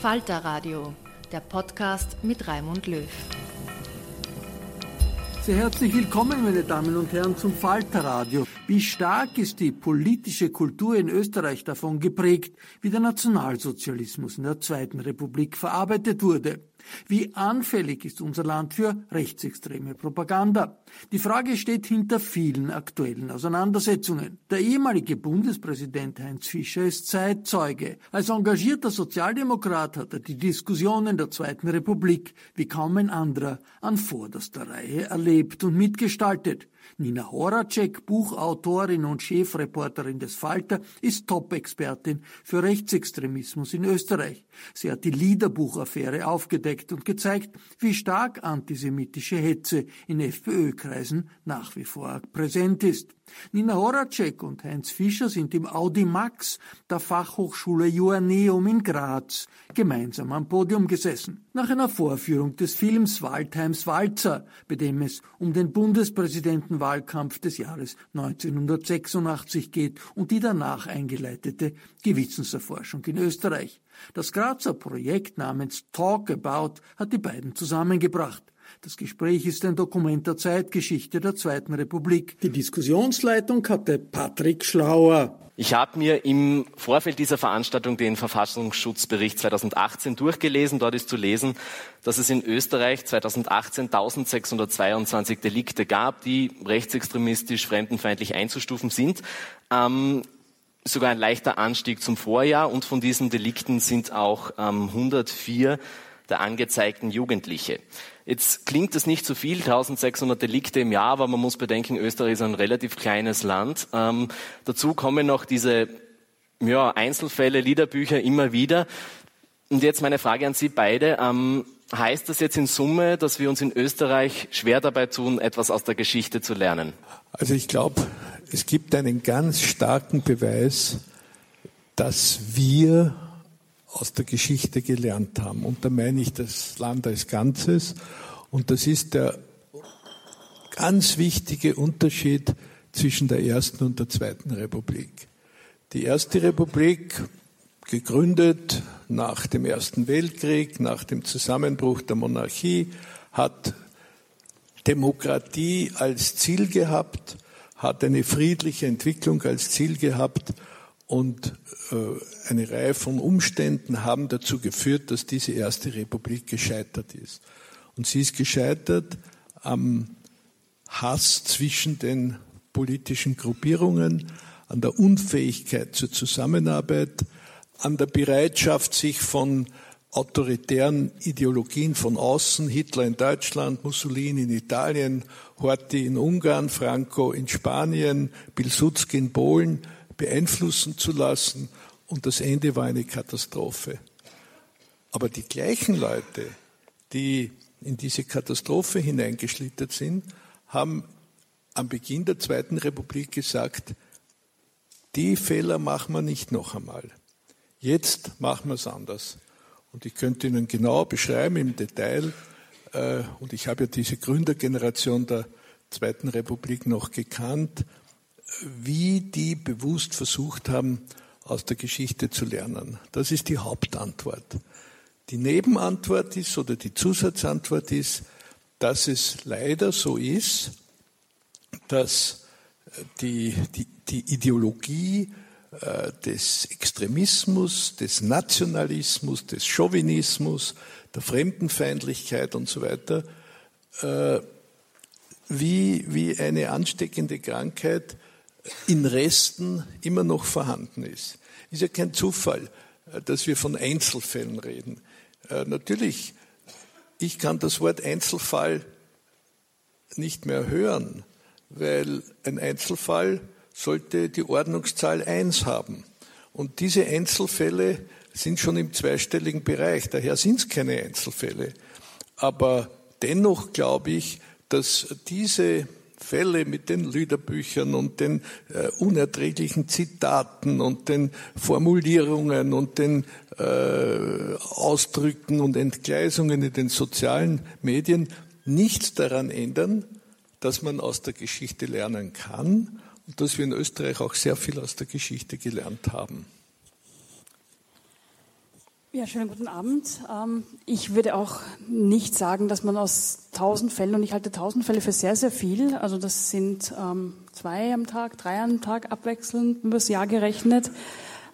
Falter Radio, der Podcast mit Raimund Löw. Sehr herzlich willkommen, meine Damen und Herren, zum Falterradio. Wie stark ist die politische Kultur in Österreich davon geprägt, wie der Nationalsozialismus in der Zweiten Republik verarbeitet wurde? Wie anfällig ist unser Land für rechtsextreme Propaganda? Die Frage steht hinter vielen aktuellen Auseinandersetzungen. Der ehemalige Bundespräsident Heinz Fischer ist Zeitzeuge. Als engagierter Sozialdemokrat hat er die Diskussionen der Zweiten Republik wie kaum ein anderer an vorderster Reihe erlebt und mitgestaltet. Nina Horacek, Buchautorin und Chefreporterin des Falter, ist Top-Expertin für Rechtsextremismus in Österreich. Sie hat die Liederbuchaffäre aufgedeckt und gezeigt, wie stark antisemitische Hetze in FPÖ-Kreisen nach wie vor präsent ist. Nina Horacek und Heinz Fischer sind im Audi Max der Fachhochschule Joanneum in Graz gemeinsam am Podium gesessen. Nach einer Vorführung des Films Waldheims Walzer, bei dem es um den Bundespräsidentenwahlkampf des Jahres 1986 geht und die danach eingeleitete Gewissenserforschung in Österreich. Das Grazer Projekt namens Talk About hat die beiden zusammengebracht. Das Gespräch ist ein Dokument der Zeitgeschichte der Zweiten Republik. Die Diskussionsleitung hatte Patrick Schlauer. Ich habe mir im Vorfeld dieser Veranstaltung den Verfassungsschutzbericht 2018 durchgelesen. Dort ist zu lesen, dass es in Österreich 2018 1622 Delikte gab, die rechtsextremistisch, fremdenfeindlich einzustufen sind. Ähm, sogar ein leichter Anstieg zum Vorjahr und von diesen Delikten sind auch ähm, 104 der angezeigten Jugendliche. Jetzt klingt das nicht so viel, 1600 Delikte im Jahr, aber man muss bedenken, Österreich ist ein relativ kleines Land. Ähm, dazu kommen noch diese ja, Einzelfälle, Liederbücher immer wieder. Und jetzt meine Frage an Sie beide. Ähm, heißt das jetzt in Summe, dass wir uns in Österreich schwer dabei tun, etwas aus der Geschichte zu lernen? Also ich glaube, es gibt einen ganz starken Beweis, dass wir aus der Geschichte gelernt haben. Und da meine ich das Land als Ganzes. Und das ist der ganz wichtige Unterschied zwischen der Ersten und der Zweiten Republik. Die Erste Republik, gegründet nach dem Ersten Weltkrieg, nach dem Zusammenbruch der Monarchie, hat Demokratie als Ziel gehabt, hat eine friedliche Entwicklung als Ziel gehabt und äh, eine Reihe von Umständen haben dazu geführt, dass diese erste Republik gescheitert ist. Und sie ist gescheitert am Hass zwischen den politischen Gruppierungen, an der Unfähigkeit zur Zusammenarbeit, an der Bereitschaft, sich von autoritären Ideologien von außen, Hitler in Deutschland, Mussolini in Italien, Horthy in Ungarn, Franco in Spanien, Pilsudski in Polen, beeinflussen zu lassen und das Ende war eine Katastrophe. Aber die gleichen Leute die in diese Katastrophe hineingeschlittert sind, haben am Beginn der Zweiten Republik gesagt, die Fehler machen wir nicht noch einmal. Jetzt machen wir es anders. Und ich könnte Ihnen genau beschreiben im Detail, äh, und ich habe ja diese Gründergeneration der Zweiten Republik noch gekannt, wie die bewusst versucht haben, aus der Geschichte zu lernen. Das ist die Hauptantwort. Die Nebenantwort ist oder die Zusatzantwort ist, dass es leider so ist, dass die, die, die Ideologie äh, des Extremismus, des Nationalismus, des Chauvinismus, der Fremdenfeindlichkeit und so weiter, äh, wie, wie eine ansteckende Krankheit in Resten immer noch vorhanden ist. Ist ja kein Zufall, äh, dass wir von Einzelfällen reden. Natürlich, ich kann das Wort Einzelfall nicht mehr hören, weil ein Einzelfall sollte die Ordnungszahl 1 haben. Und diese Einzelfälle sind schon im zweistelligen Bereich, daher sind es keine Einzelfälle. Aber dennoch glaube ich, dass diese Fälle mit den Lüderbüchern und den äh, unerträglichen Zitaten und den Formulierungen und den äh, Ausdrücken und Entgleisungen in den sozialen Medien nichts daran ändern, dass man aus der Geschichte lernen kann und dass wir in Österreich auch sehr viel aus der Geschichte gelernt haben. Ja, schönen guten Abend. Ähm, ich würde auch nicht sagen, dass man aus tausend Fällen, und ich halte tausend Fälle für sehr, sehr viel, also das sind ähm, zwei am Tag, drei am Tag abwechselnd über das Jahr gerechnet.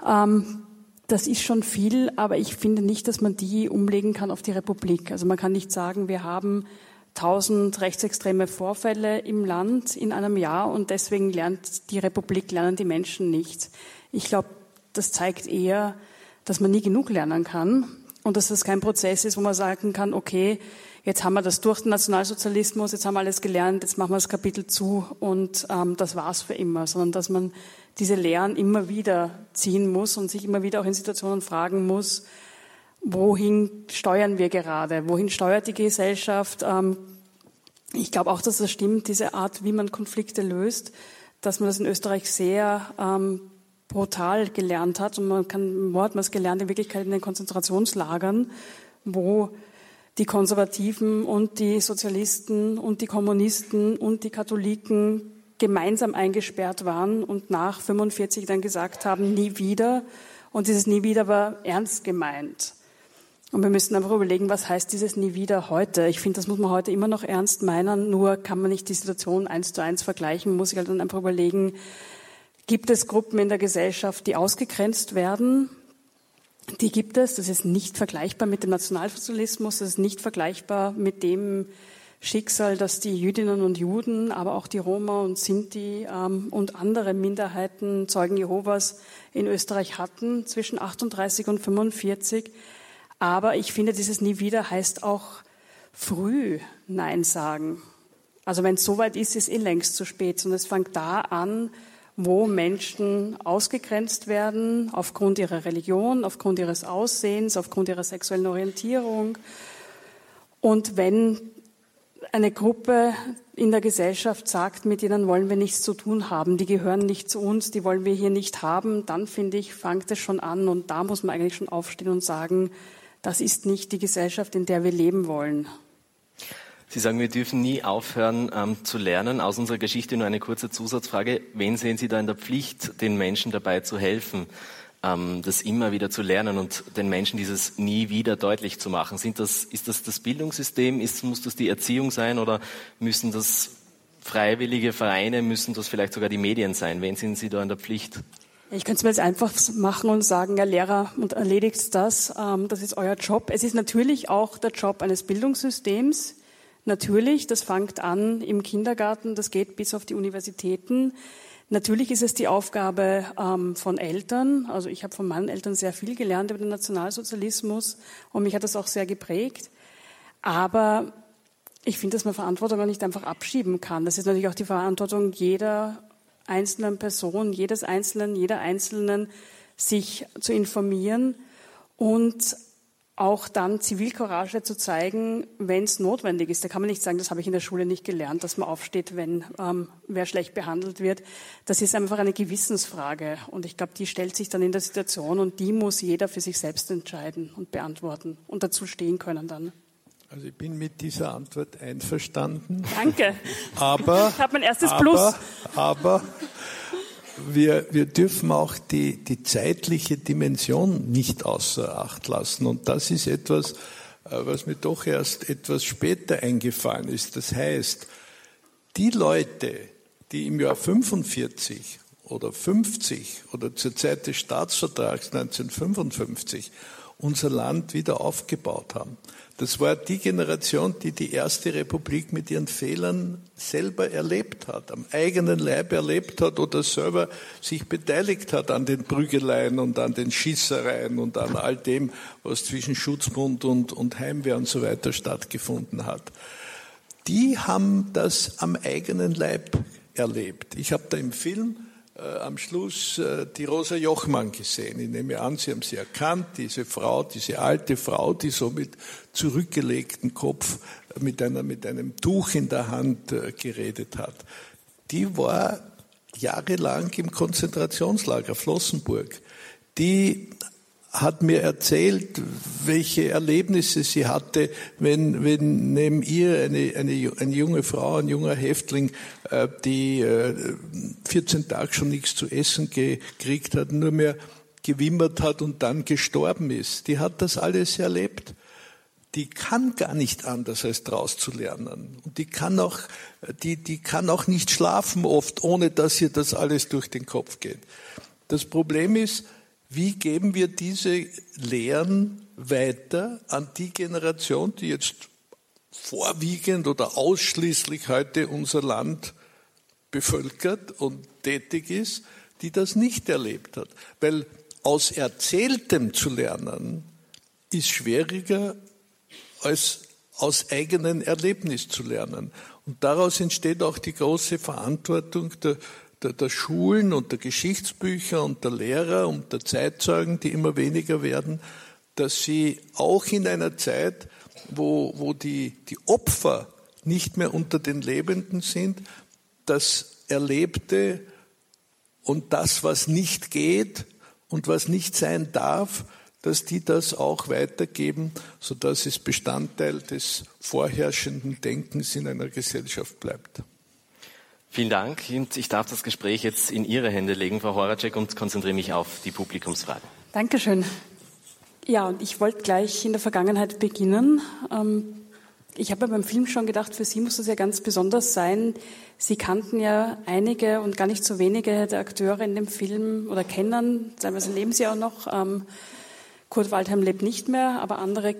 Ähm, das ist schon viel, aber ich finde nicht, dass man die umlegen kann auf die Republik. Also man kann nicht sagen, wir haben tausend rechtsextreme Vorfälle im Land in einem Jahr und deswegen lernt die Republik, lernen die Menschen nichts. Ich glaube, das zeigt eher, dass man nie genug lernen kann und dass das kein Prozess ist, wo man sagen kann, okay, jetzt haben wir das durch den Nationalsozialismus, jetzt haben wir alles gelernt, jetzt machen wir das Kapitel zu und ähm, das war's für immer, sondern dass man diese Lehren immer wieder ziehen muss und sich immer wieder auch in Situationen fragen muss, wohin steuern wir gerade, wohin steuert die Gesellschaft. Ähm, ich glaube auch, dass das stimmt, diese Art, wie man Konflikte löst, dass man das in Österreich sehr ähm, brutal gelernt hat. Und man kann, wo hat man es gelernt? In Wirklichkeit in den Konzentrationslagern, wo die Konservativen und die Sozialisten und die Kommunisten und die Katholiken gemeinsam eingesperrt waren und nach 45 dann gesagt haben, nie wieder. Und dieses nie wieder war ernst gemeint. Und wir müssen einfach überlegen, was heißt dieses nie wieder heute? Ich finde, das muss man heute immer noch ernst meinen, nur kann man nicht die Situation eins zu eins vergleichen, muss ich halt dann einfach überlegen, gibt es Gruppen in der Gesellschaft, die ausgegrenzt werden? Die gibt es. Das ist nicht vergleichbar mit dem Nationalsozialismus. Das ist nicht vergleichbar mit dem Schicksal, das die Jüdinnen und Juden, aber auch die Roma und Sinti ähm, und andere Minderheiten, Zeugen Jehovas in Österreich hatten zwischen 38 und 45. Aber ich finde, dieses Nie wieder heißt auch früh Nein sagen. Also wenn es soweit ist, ist eh längst zu spät. Und es fängt da an, wo Menschen ausgegrenzt werden aufgrund ihrer Religion, aufgrund ihres Aussehens, aufgrund ihrer sexuellen Orientierung. Und wenn eine Gruppe in der Gesellschaft sagt, mit denen wollen wir nichts zu tun haben, die gehören nicht zu uns, die wollen wir hier nicht haben, dann finde ich, fängt es schon an und da muss man eigentlich schon aufstehen und sagen, das ist nicht die Gesellschaft, in der wir leben wollen. Sie sagen, wir dürfen nie aufhören ähm, zu lernen. Aus unserer Geschichte nur eine kurze Zusatzfrage. Wen sehen Sie da in der Pflicht, den Menschen dabei zu helfen, ähm, das immer wieder zu lernen und den Menschen dieses nie wieder deutlich zu machen? Sind das, ist das das Bildungssystem? Ist, muss das die Erziehung sein oder müssen das freiwillige Vereine, müssen das vielleicht sogar die Medien sein? Wen sind Sie da in der Pflicht? Ich könnte es mir jetzt einfach machen und sagen, ja, Lehrer, und erledigt das, ähm, das ist euer Job. Es ist natürlich auch der Job eines Bildungssystems. Natürlich, das fängt an im Kindergarten, das geht bis auf die Universitäten. Natürlich ist es die Aufgabe ähm, von Eltern. Also ich habe von meinen Eltern sehr viel gelernt über den Nationalsozialismus und mich hat das auch sehr geprägt. Aber ich finde, dass man Verantwortung auch nicht einfach abschieben kann. Das ist natürlich auch die Verantwortung jeder einzelnen Person, jedes Einzelnen, jeder Einzelnen, sich zu informieren und auch dann Zivilcourage zu zeigen, wenn es notwendig ist. Da kann man nicht sagen, das habe ich in der Schule nicht gelernt, dass man aufsteht, wenn ähm, wer schlecht behandelt wird. Das ist einfach eine Gewissensfrage. Und ich glaube, die stellt sich dann in der Situation und die muss jeder für sich selbst entscheiden und beantworten und dazu stehen können dann. Also ich bin mit dieser Antwort einverstanden. Danke. Aber ich habe mein erstes aber, Plus. Aber wir, wir dürfen auch die, die zeitliche Dimension nicht außer Acht lassen. Und das ist etwas, äh, was mir doch erst etwas später eingefallen ist. Das heißt, die Leute, die im Jahr 45 oder 50 oder zur Zeit des Staatsvertrags 1955 unser Land wieder aufgebaut haben, das war die Generation, die die erste Republik mit ihren Fehlern selber erlebt hat, am eigenen Leib erlebt hat oder selber sich beteiligt hat an den Prügeleien und an den Schießereien und an all dem, was zwischen Schutzbund und, und Heimwehr und so weiter stattgefunden hat. Die haben das am eigenen Leib erlebt. Ich habe da im Film am Schluss äh, die Rosa Jochmann gesehen. Ich nehme an, Sie haben sie erkannt, diese Frau, diese alte Frau, die so mit zurückgelegtem Kopf äh, mit, einer, mit einem Tuch in der Hand äh, geredet hat. Die war jahrelang im Konzentrationslager Flossenburg. Die hat mir erzählt, welche Erlebnisse sie hatte, wenn, wenn neben ihr eine, eine, eine junge Frau, ein junger Häftling, äh, die äh, 14 Tage schon nichts zu essen gekriegt hat, nur mehr gewimmert hat und dann gestorben ist. Die hat das alles erlebt. Die kann gar nicht anders als draus zu lernen. Und die kann auch, die, die kann auch nicht schlafen oft, ohne dass ihr das alles durch den Kopf geht. Das Problem ist, wie geben wir diese Lehren weiter an die Generation, die jetzt vorwiegend oder ausschließlich heute unser Land bevölkert und tätig ist, die das nicht erlebt hat. Weil aus Erzähltem zu lernen ist schwieriger als aus eigenen Erlebnis zu lernen. Und daraus entsteht auch die große Verantwortung der der, der Schulen und der Geschichtsbücher und der Lehrer und der Zeitzeugen, die immer weniger werden, dass sie auch in einer Zeit, wo, wo die, die Opfer nicht mehr unter den Lebenden sind, das Erlebte und das, was nicht geht und was nicht sein darf, dass die das auch weitergeben, sodass es Bestandteil des vorherrschenden Denkens in einer Gesellschaft bleibt. Vielen Dank. Und ich darf das Gespräch jetzt in Ihre Hände legen, Frau Horacek, und konzentriere mich auf die Publikumsfragen. Dankeschön. Ja, und ich wollte gleich in der Vergangenheit beginnen. Ähm, ich habe beim Film schon gedacht, für Sie muss das ja ganz besonders sein. Sie kannten ja einige und gar nicht so wenige der Akteure in dem Film oder kennen, teilweise leben sie auch noch. Ähm, Kurt Waldheim lebt nicht mehr, aber andere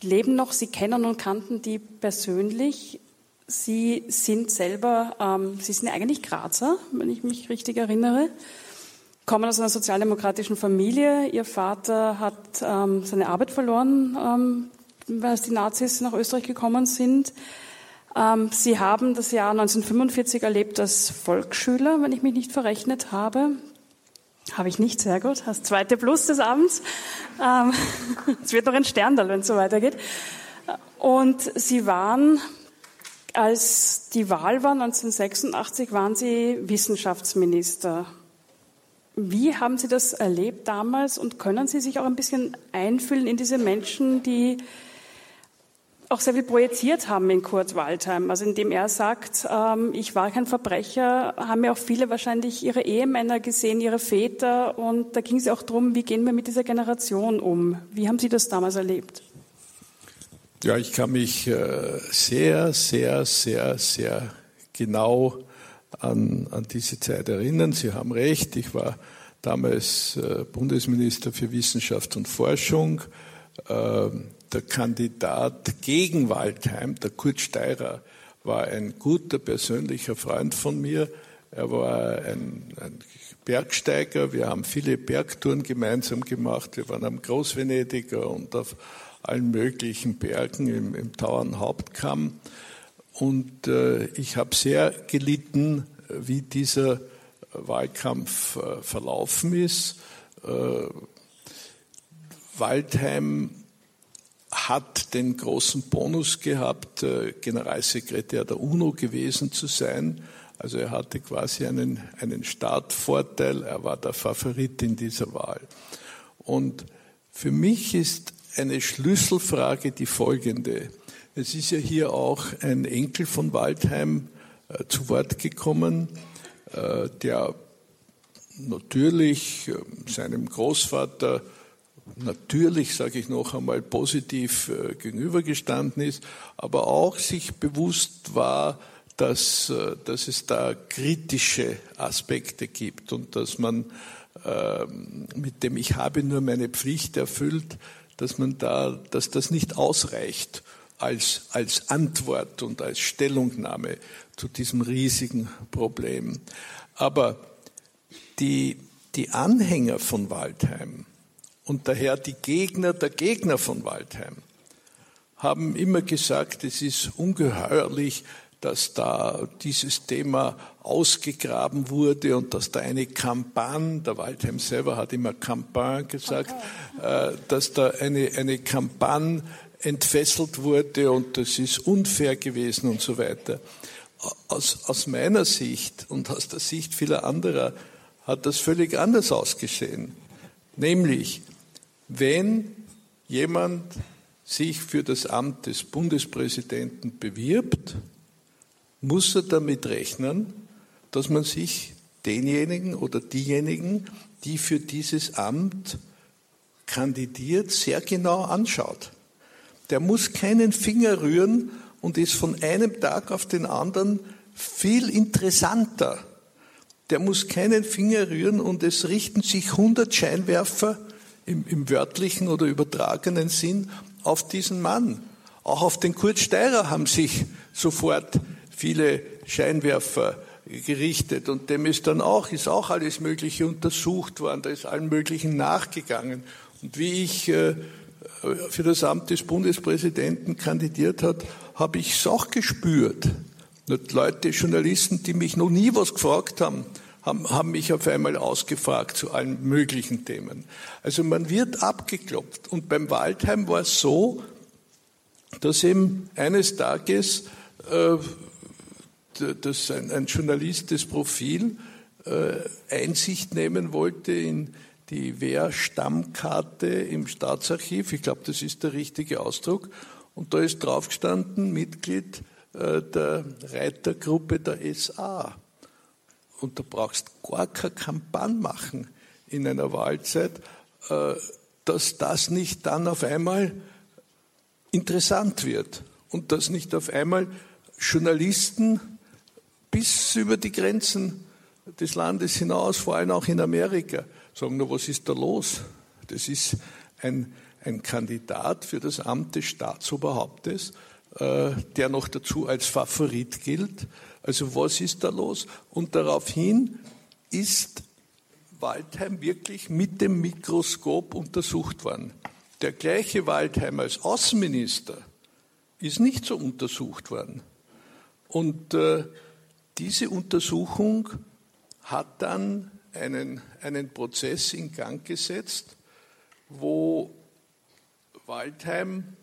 leben noch. Sie kennen und kannten die persönlich. Sie sind selber, ähm, Sie sind eigentlich Grazer, wenn ich mich richtig erinnere, kommen aus einer sozialdemokratischen Familie. Ihr Vater hat ähm, seine Arbeit verloren, ähm, als die Nazis nach Österreich gekommen sind. Ähm, Sie haben das Jahr 1945 erlebt als Volksschüler, wenn ich mich nicht verrechnet habe. Habe ich nicht, sehr gut. Das zweite Plus des Abends. Ähm, es wird noch ein Sterndal, wenn es so weitergeht. Und Sie waren als die Wahl war 1986, waren Sie Wissenschaftsminister. Wie haben Sie das erlebt damals und können Sie sich auch ein bisschen einfühlen in diese Menschen, die auch sehr viel projiziert haben in Kurt Waldheim. Also indem er sagt, ähm, ich war kein Verbrecher, haben ja auch viele wahrscheinlich ihre Ehemänner gesehen, ihre Väter. Und da ging es auch darum, wie gehen wir mit dieser Generation um? Wie haben Sie das damals erlebt? Ja, ich kann mich äh, sehr, sehr, sehr, sehr genau an, an diese Zeit erinnern. Sie haben recht, ich war damals äh, Bundesminister für Wissenschaft und Forschung. Ähm, der Kandidat gegen Waldheim, der Kurt Steirer, war ein guter persönlicher Freund von mir. Er war ein, ein Bergsteiger. Wir haben viele Bergtouren gemeinsam gemacht. Wir waren am Großvenediger und auf allen möglichen Bergen im, im Tauernhauptkamm. Und äh, ich habe sehr gelitten, wie dieser Wahlkampf äh, verlaufen ist. Äh, Waldheim hat den großen Bonus gehabt, äh, Generalsekretär der UNO gewesen zu sein. Also er hatte quasi einen, einen Startvorteil. Er war der Favorit in dieser Wahl. Und für mich ist eine Schlüsselfrage die folgende. Es ist ja hier auch ein Enkel von Waldheim äh, zu Wort gekommen, äh, der natürlich äh, seinem Großvater natürlich, sage ich noch einmal, positiv äh, gegenübergestanden ist, aber auch sich bewusst war, dass, äh, dass es da kritische Aspekte gibt und dass man ähm, mit dem Ich habe nur meine Pflicht erfüllt, dass man da, dass das nicht ausreicht als, als Antwort und als Stellungnahme zu diesem riesigen Problem. Aber die, die Anhänger von Waldheim, und daher die Gegner der Gegner von Waldheim haben immer gesagt, es ist ungeheuerlich, dass da dieses Thema ausgegraben wurde und dass da eine Kampagne, der Waldheim selber hat immer Kampagne gesagt, okay. äh, dass da eine, eine Kampagne entfesselt wurde und das ist unfair gewesen und so weiter. Aus, aus meiner Sicht und aus der Sicht vieler anderer hat das völlig anders ausgesehen. Nämlich, wenn jemand sich für das Amt des Bundespräsidenten bewirbt, muss er damit rechnen, dass man sich denjenigen oder diejenigen, die für dieses Amt kandidiert, sehr genau anschaut. Der muss keinen Finger rühren und ist von einem Tag auf den anderen viel interessanter. Der muss keinen Finger rühren und es richten sich 100 Scheinwerfer im, im wörtlichen oder übertragenen Sinn auf diesen Mann. Auch auf den Kurt Steirer haben sich sofort viele Scheinwerfer gerichtet und dem ist dann auch, ist auch alles Mögliche untersucht worden, da ist allen Möglichen nachgegangen. Und wie ich äh, für das Amt des Bundespräsidenten kandidiert hat, habe ich es auch gespürt. Leute, Journalisten, die mich noch nie was gefragt haben, haben, haben mich auf einmal ausgefragt zu allen möglichen Themen. Also man wird abgeklopft. Und beim Waldheim war es so, dass eben eines Tages äh, dass ein, ein Journalist des Profil äh, Einsicht nehmen wollte in die Wehrstammkarte im Staatsarchiv. Ich glaube, das ist der richtige Ausdruck. Und da ist draufgestanden, Mitglied äh, der Reitergruppe der SA und du brauchst gar keine Kampagne machen in einer Wahlzeit, äh, dass das nicht dann auf einmal interessant wird und dass nicht auf einmal Journalisten bis über die Grenzen des Landes hinaus, vor allem auch in Amerika, sagen, na, was ist da los? Das ist ein, ein Kandidat für das Amt des Staatsoberhauptes, äh, der noch dazu als Favorit gilt, also was ist da los? Und daraufhin ist Waldheim wirklich mit dem Mikroskop untersucht worden. Der gleiche Waldheim als Außenminister ist nicht so untersucht worden. Und äh, diese Untersuchung hat dann einen, einen Prozess in Gang gesetzt, wo Waldheim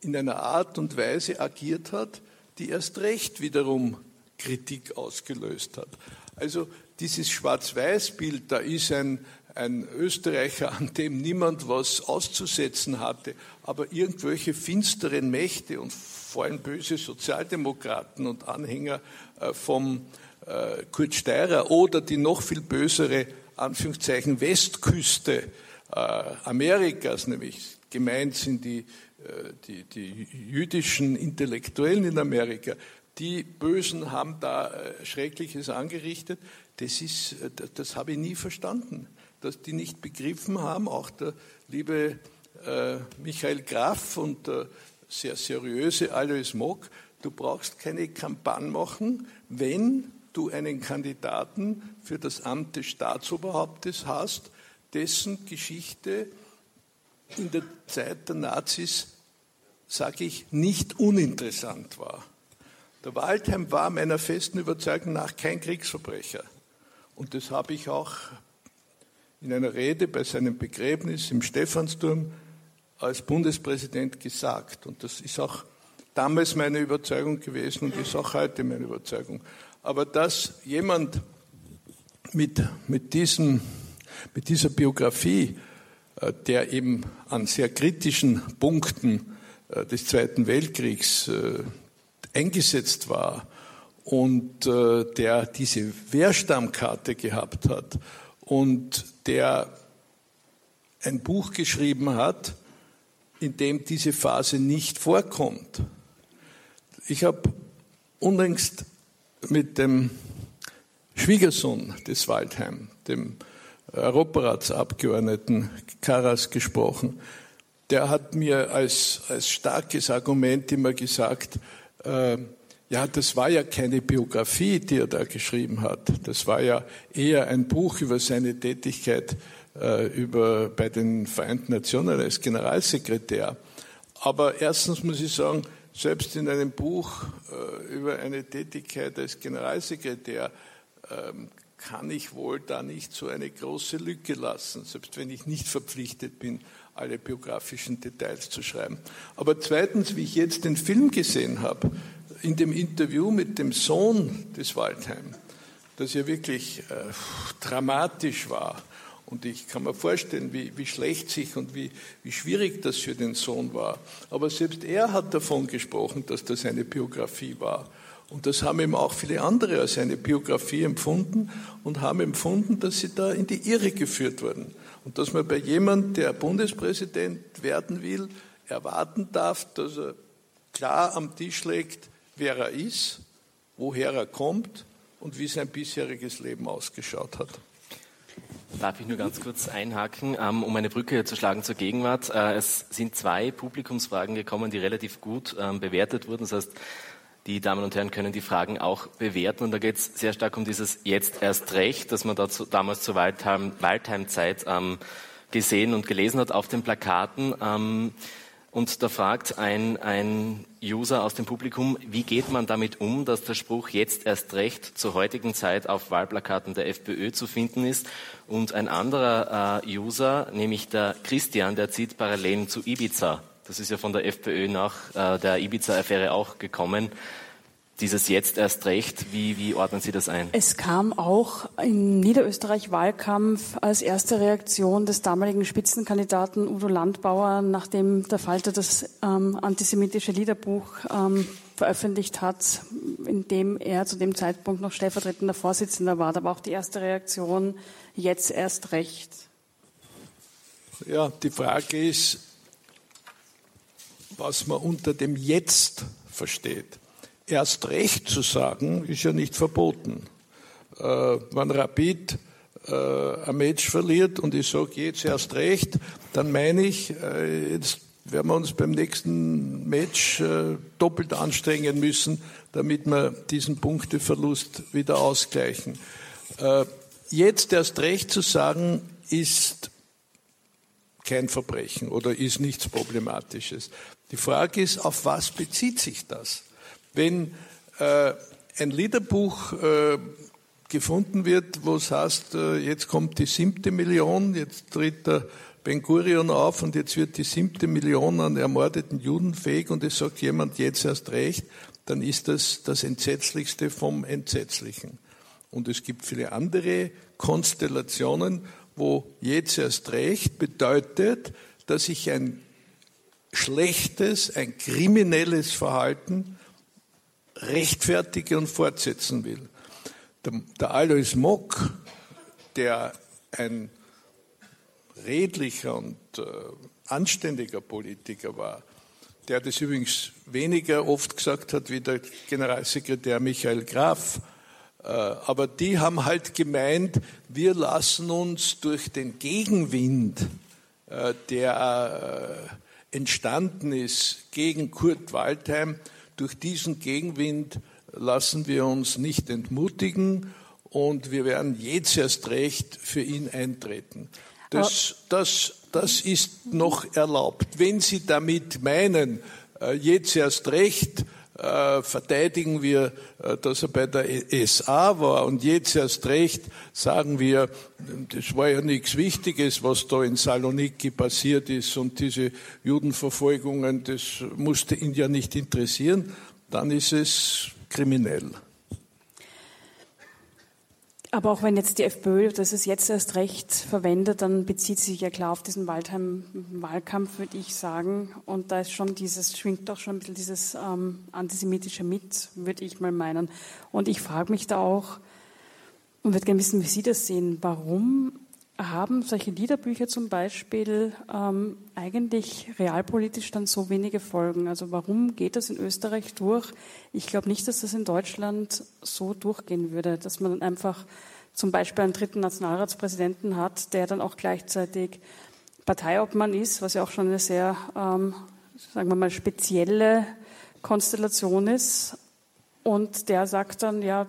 in einer Art und Weise agiert hat, die erst recht wiederum Kritik ausgelöst hat. Also dieses Schwarz-Weiß-Bild, da ist ein, ein Österreicher, an dem niemand was auszusetzen hatte, aber irgendwelche finsteren Mächte und vor allem böse Sozialdemokraten und Anhänger äh, vom äh, Kurt Steirer oder die noch viel bösere Anführungszeichen Westküste äh, Amerikas, nämlich gemeint sind die, die, die jüdischen Intellektuellen in Amerika, die Bösen haben da Schreckliches angerichtet. Das, ist, das, das habe ich nie verstanden, dass die nicht begriffen haben, auch der liebe Michael Graf und sehr seriöse Alois Mock, du brauchst keine Kampagne machen, wenn du einen Kandidaten für das Amt des Staatsoberhauptes hast, dessen Geschichte in der Zeit der Nazis, sage ich, nicht uninteressant war. Der Waldheim war meiner festen Überzeugung nach kein Kriegsverbrecher. Und das habe ich auch in einer Rede bei seinem Begräbnis im Stephansturm als Bundespräsident gesagt. Und das ist auch damals meine Überzeugung gewesen und ist auch heute meine Überzeugung. Aber dass jemand mit, mit, diesem, mit dieser Biografie, äh, der eben an sehr kritischen Punkten äh, des Zweiten Weltkriegs äh, eingesetzt war und der diese Wehrstammkarte gehabt hat und der ein Buch geschrieben hat, in dem diese Phase nicht vorkommt. Ich habe unlängst mit dem Schwiegersohn des Waldheim, dem Europaratsabgeordneten Karas gesprochen. Der hat mir als, als starkes Argument immer gesagt, äh, ja, das war ja keine Biografie, die er da geschrieben hat. Das war ja eher ein Buch über seine Tätigkeit äh, über, bei den Vereinten Nationen als Generalsekretär. Aber erstens muss ich sagen, selbst in einem Buch äh, über eine Tätigkeit als Generalsekretär ähm, kann ich wohl da nicht so eine große Lücke lassen, selbst wenn ich nicht verpflichtet bin, alle biografischen Details zu schreiben. Aber zweitens, wie ich jetzt den Film gesehen habe, in dem Interview mit dem Sohn des Waldheim, das ja wirklich äh, dramatisch war, und ich kann mir vorstellen, wie, wie schlecht sich und wie, wie schwierig das für den Sohn war. Aber selbst er hat davon gesprochen, dass das eine Biografie war. Und das haben eben auch viele andere als eine Biografie empfunden und haben empfunden, dass sie da in die Irre geführt wurden. Und dass man bei jemandem, der Bundespräsident werden will, erwarten darf, dass er klar am Tisch legt, wer er ist, woher er kommt und wie sein bisheriges Leben ausgeschaut hat. Darf ich nur ganz kurz einhaken, ähm, um eine Brücke zu schlagen zur Gegenwart. Äh, es sind zwei Publikumsfragen gekommen, die relativ gut ähm, bewertet wurden. Das heißt, die Damen und Herren können die Fragen auch bewerten. Und da geht es sehr stark um dieses Jetzt erst recht, das man dazu, damals zur Waldheim-Zeit ähm, gesehen und gelesen hat auf den Plakaten. Ähm, und da fragt ein, ein User aus dem Publikum, wie geht man damit um, dass der Spruch jetzt erst recht zur heutigen Zeit auf Wahlplakaten der FPÖ zu finden ist. Und ein anderer äh, User, nämlich der Christian, der zieht Parallelen zu Ibiza das ist ja von der FPÖ nach äh, der Ibiza-Affäre auch gekommen. Dieses jetzt erst recht, wie, wie ordnen Sie das ein? Es kam auch im Niederösterreich-Wahlkampf als erste Reaktion des damaligen Spitzenkandidaten Udo Landbauer, nachdem der Falter das ähm, antisemitische Liederbuch ähm, veröffentlicht hat, in dem er zu dem Zeitpunkt noch stellvertretender Vorsitzender war. Da war auch die erste Reaktion, jetzt erst recht. Ja, die Frage ist, was man unter dem Jetzt versteht. Erst recht zu sagen, ist ja nicht verboten. Äh, wenn Rapid äh, ein Match verliert und ich sage jetzt erst recht, dann meine ich, äh, jetzt werden wir uns beim nächsten Match äh, doppelt anstrengen müssen, damit wir diesen Punkteverlust wieder ausgleichen. Äh, jetzt erst recht zu sagen, ist kein Verbrechen oder ist nichts Problematisches. Die Frage ist, auf was bezieht sich das? Wenn äh, ein Liederbuch äh, gefunden wird, wo es heißt, äh, jetzt kommt die siebte Million, jetzt tritt der Ben Gurion auf und jetzt wird die siebte Million an ermordeten Juden fähig und es sagt jemand jetzt erst recht, dann ist das das Entsetzlichste vom Entsetzlichen. Und es gibt viele andere Konstellationen, wo jetzt erst recht bedeutet, dass ich ein schlechtes, ein kriminelles Verhalten rechtfertige und fortsetzen will. Der, der Alois Mock, der ein redlicher und äh, anständiger Politiker war, der das übrigens weniger oft gesagt hat wie der Generalsekretär Michael Graf, äh, aber die haben halt gemeint, wir lassen uns durch den Gegenwind, äh, der äh, entstanden ist gegen Kurt Waldheim, durch diesen Gegenwind lassen wir uns nicht entmutigen und wir werden jetzt erst recht für ihn eintreten. Das, das, das ist noch erlaubt. Wenn Sie damit meinen, jetzt erst recht, äh, verteidigen wir, äh, dass er bei der SA war. Und jetzt erst recht sagen wir, das war ja nichts Wichtiges, was da in Saloniki passiert ist. Und diese Judenverfolgungen, das musste ihn ja nicht interessieren, dann ist es kriminell. Aber auch wenn jetzt die FPÖ das ist jetzt erst recht verwendet, dann bezieht sich ja klar auf diesen Waldheim-Wahlkampf, würde ich sagen. Und da ist schon dieses, schwingt doch schon ein bisschen dieses ähm, Antisemitische mit, würde ich mal meinen. Und ich frage mich da auch und würde gerne wissen, wie Sie das sehen. Warum haben solche Liederbücher zum Beispiel ähm, eigentlich realpolitisch dann so wenige Folgen? Also warum geht das in Österreich durch? Ich glaube nicht, dass das in Deutschland so durchgehen würde, dass man dann einfach zum Beispiel einen dritten Nationalratspräsidenten hat, der dann auch gleichzeitig Parteiobmann ist, was ja auch schon eine sehr, ähm, sagen wir mal, spezielle Konstellation ist. Und der sagt dann, ja,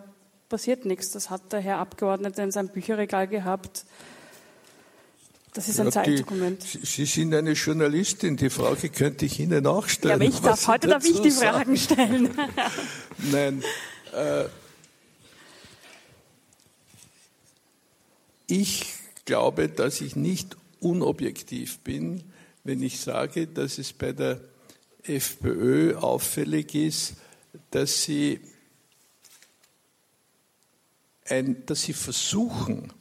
passiert nichts. Das hat der Herr Abgeordnete in seinem Bücherregal gehabt das ist ein ja, Zeitdokument. Die, Sie sind eine Journalistin, die Frage könnte ich Ihnen auch stellen. Ja, aber ich darf, heute darf ich die Fragen stellen. Nein. Äh, ich glaube, dass ich nicht unobjektiv bin, wenn ich sage, dass es bei der FPÖ auffällig ist, dass sie, ein, dass sie versuchen,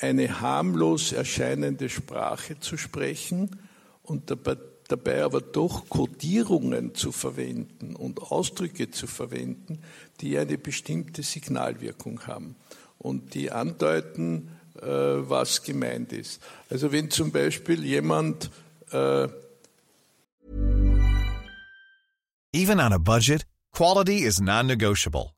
eine harmlos erscheinende Sprache zu sprechen und dabei, dabei aber doch Kodierungen zu verwenden und Ausdrücke zu verwenden, die eine bestimmte Signalwirkung haben und die andeuten, äh, was gemeint ist. Also wenn zum Beispiel jemand äh Even on a budget, quality is non-negotiable.